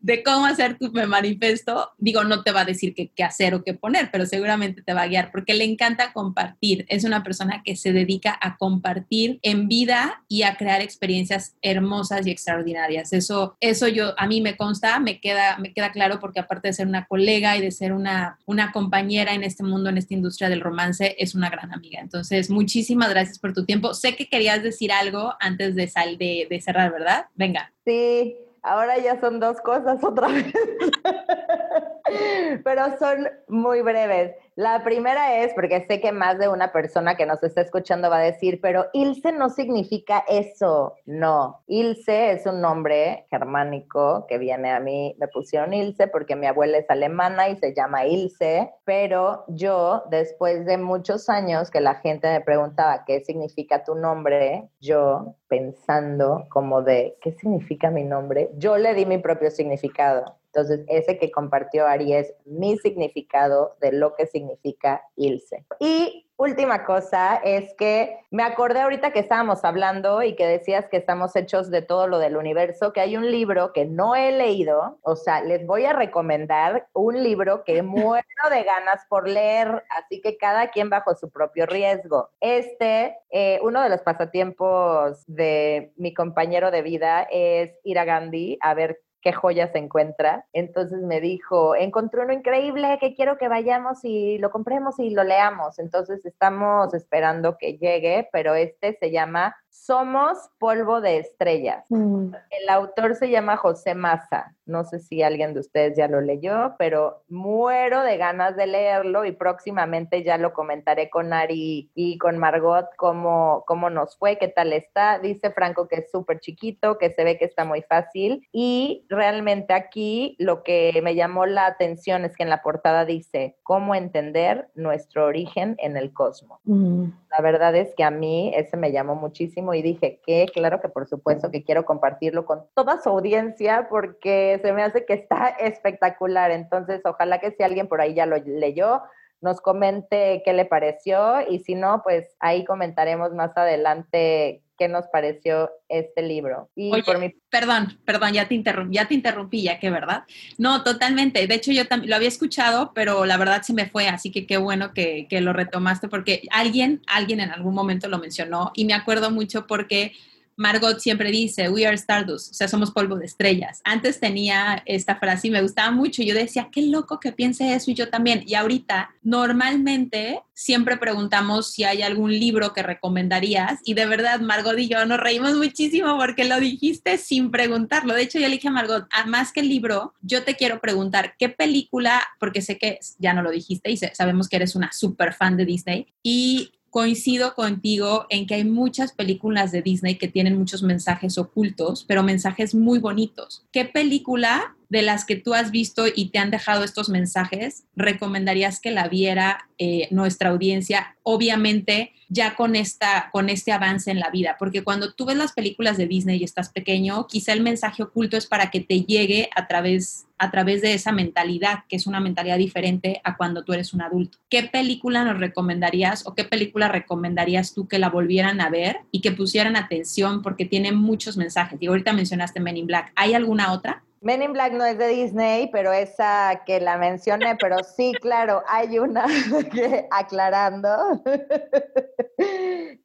de cómo hacer tu manifiesto, digo, no te va a decir qué, hacer o qué poner, pero seguramente te va a guiar, porque le encanta compartir. Es una persona que se dedica a compartir en vida y a crear experiencias hermosas y extraordinarias. Eso, eso yo, a mí me consta, me queda, me queda claro, porque aparte de ser una colega y de ser una, una compañera en este mundo, en esta industria del romance, es una gran amiga. Entonces, muchísimas gracias por tu tiempo. Sé que querías decir algo antes de, sal, de, de cerrar, ¿verdad? Venga. Sí, ahora ya son dos cosas otra vez, pero son muy breves. La primera es, porque sé que más de una persona que nos está escuchando va a decir, pero Ilse no significa eso. No, Ilse es un nombre germánico que viene a mí, me pusieron Ilse porque mi abuela es alemana y se llama Ilse, pero yo, después de muchos años que la gente me preguntaba qué significa tu nombre, yo pensando como de, ¿qué significa mi nombre? Yo le di mi propio significado. Entonces, ese que compartió Ari es mi significado de lo que significa Ilse. Y última cosa es que me acordé ahorita que estábamos hablando y que decías que estamos hechos de todo lo del universo, que hay un libro que no he leído, o sea, les voy a recomendar un libro que muero de ganas por leer, así que cada quien bajo su propio riesgo. Este, eh, uno de los pasatiempos de mi compañero de vida es ir a Gandhi a ver qué joya se encuentra. Entonces me dijo, encontré uno increíble que quiero que vayamos y lo compremos y lo leamos. Entonces estamos esperando que llegue, pero este se llama somos polvo de estrellas. Mm. El autor se llama José Maza. No sé si alguien de ustedes ya lo leyó, pero muero de ganas de leerlo y próximamente ya lo comentaré con Ari y con Margot cómo, cómo nos fue, qué tal está. Dice Franco que es súper chiquito, que se ve que está muy fácil y realmente aquí lo que me llamó la atención es que en la portada dice cómo entender nuestro origen en el cosmos. Mm. La verdad es que a mí ese me llamó muchísimo y dije que, claro que por supuesto que quiero compartirlo con toda su audiencia porque se me hace que está espectacular. Entonces, ojalá que si alguien por ahí ya lo leyó, nos comente qué le pareció y si no, pues ahí comentaremos más adelante qué nos pareció este libro. Y por mi... perdón, perdón, ya te interrumpí, ya te interrumpí, ya que, ¿verdad? No, totalmente. De hecho, yo también lo había escuchado, pero la verdad se me fue, así que qué bueno que, que lo retomaste, porque alguien, alguien en algún momento lo mencionó y me acuerdo mucho porque Margot siempre dice, we are stardust, o sea, somos polvo de estrellas. Antes tenía esta frase y me gustaba mucho. Yo decía, qué loco que piense eso y yo también. Y ahorita, normalmente, siempre preguntamos si hay algún libro que recomendarías. Y de verdad, Margot y yo nos reímos muchísimo porque lo dijiste sin preguntarlo. De hecho, yo le dije a Margot, ah, más que el libro, yo te quiero preguntar, ¿qué película? Porque sé que ya no lo dijiste y sabemos que eres una súper fan de Disney. Y coincido contigo en que hay muchas películas de Disney que tienen muchos mensajes ocultos, pero mensajes muy bonitos. ¿Qué película de las que tú has visto y te han dejado estos mensajes, recomendarías que la viera eh, nuestra audiencia, obviamente ya con, esta, con este avance en la vida? Porque cuando tú ves las películas de Disney y estás pequeño, quizá el mensaje oculto es para que te llegue a través, a través de esa mentalidad, que es una mentalidad diferente a cuando tú eres un adulto. ¿Qué película nos recomendarías o qué película recomendarías tú que la volvieran a ver y que pusieran atención porque tiene muchos mensajes? Y ahorita mencionaste Men in Black. ¿Hay alguna otra? Men in Black no es de Disney, pero esa que la mencioné, pero sí, claro, hay una que aclarando,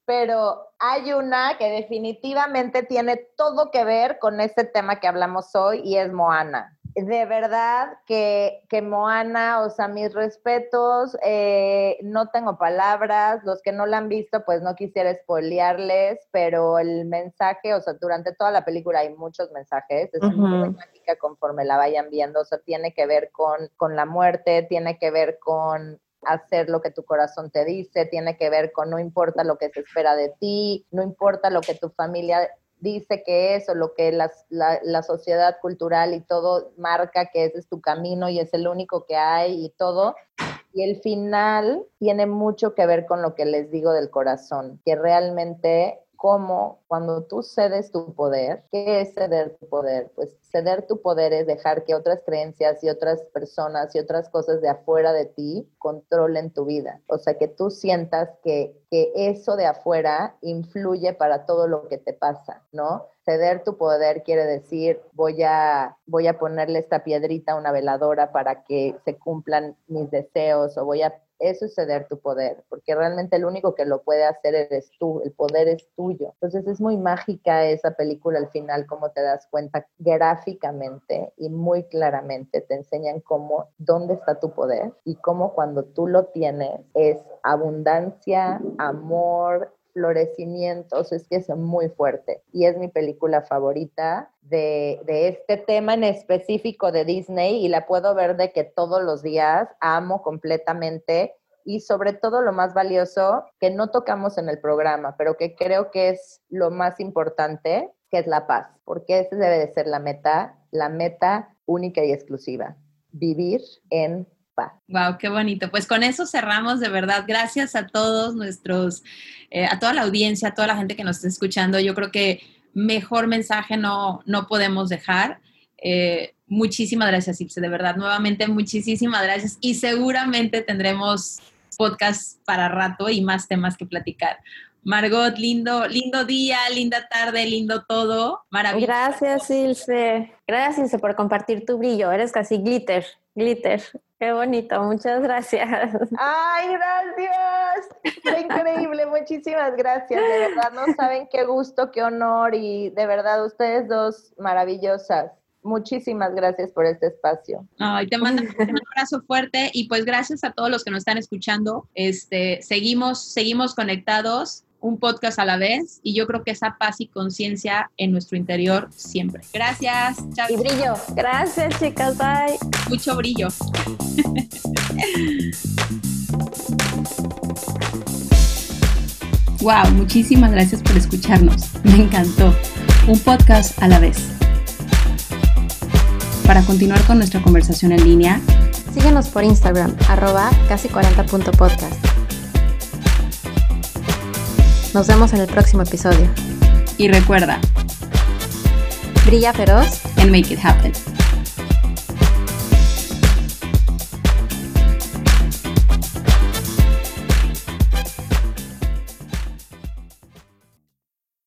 pero hay una que definitivamente tiene todo que ver con este tema que hablamos hoy y es Moana de verdad que, que, Moana, o sea, mis respetos, eh, no tengo palabras, los que no la han visto, pues no quisiera espolearles, pero el mensaje, o sea, durante toda la película hay muchos mensajes, es muy mágica conforme la vayan viendo, o sea, tiene que ver con, con la muerte, tiene que ver con hacer lo que tu corazón te dice, tiene que ver con no importa lo que se espera de ti, no importa lo que tu familia dice que es o lo que la, la, sociedad cultural y todo marca que ese es tu camino y es el único que hay y todo. Y el final tiene mucho que ver con lo que les digo del corazón, que realmente como cuando tú cedes tu poder, ¿qué es ceder tu poder? Pues ceder tu poder es dejar que otras creencias y otras personas y otras cosas de afuera de ti controlen tu vida. O sea, que tú sientas que, que eso de afuera influye para todo lo que te pasa, ¿no? Ceder tu poder quiere decir voy a, voy a ponerle esta piedrita a una veladora para que se cumplan mis deseos o voy a es ceder tu poder, porque realmente el único que lo puede hacer eres tú, el poder es tuyo. Entonces es muy mágica esa película al final, como te das cuenta gráficamente y muy claramente te enseñan cómo, dónde está tu poder y cómo cuando tú lo tienes es abundancia, amor, florecimiento, es que es muy fuerte y es mi película favorita de, de, este tema en específico de Disney y la puedo ver de que todos los días amo completamente y sobre todo lo más valioso que no tocamos en el programa, pero que creo que es lo más importante, que es la paz, porque esa debe de ser la meta, la meta única y exclusiva, vivir en Wow, qué bonito. Pues con eso cerramos de verdad. Gracias a todos nuestros, eh, a toda la audiencia, a toda la gente que nos está escuchando. Yo creo que mejor mensaje no, no podemos dejar. Eh, muchísimas gracias, Ilse, de verdad. Nuevamente, muchísimas gracias. Y seguramente tendremos podcast para rato y más temas que platicar. Margot, lindo, lindo día, linda tarde, lindo todo. Maravilloso. Gracias, Ilse. Gracias, Ilse, por compartir tu brillo. Eres casi glitter, glitter. Qué bonito, muchas gracias. Ay, gracias. Fue increíble, muchísimas gracias. De verdad, no saben qué gusto, qué honor y de verdad ustedes dos maravillosas. Muchísimas gracias por este espacio. Ay, te mando un abrazo fuerte y pues gracias a todos los que nos están escuchando. Este, seguimos, seguimos conectados un podcast a la vez y yo creo que esa paz y conciencia en nuestro interior siempre. Gracias. Chao. Y brillo. Gracias, chicas. Bye. Mucho brillo. wow, muchísimas gracias por escucharnos. Me encantó. Un podcast a la vez. Para continuar con nuestra conversación en línea, síguenos por Instagram, arroba casi 40.podcast. Nos vemos en el próximo episodio. Y recuerda, brilla feroz and make it happen.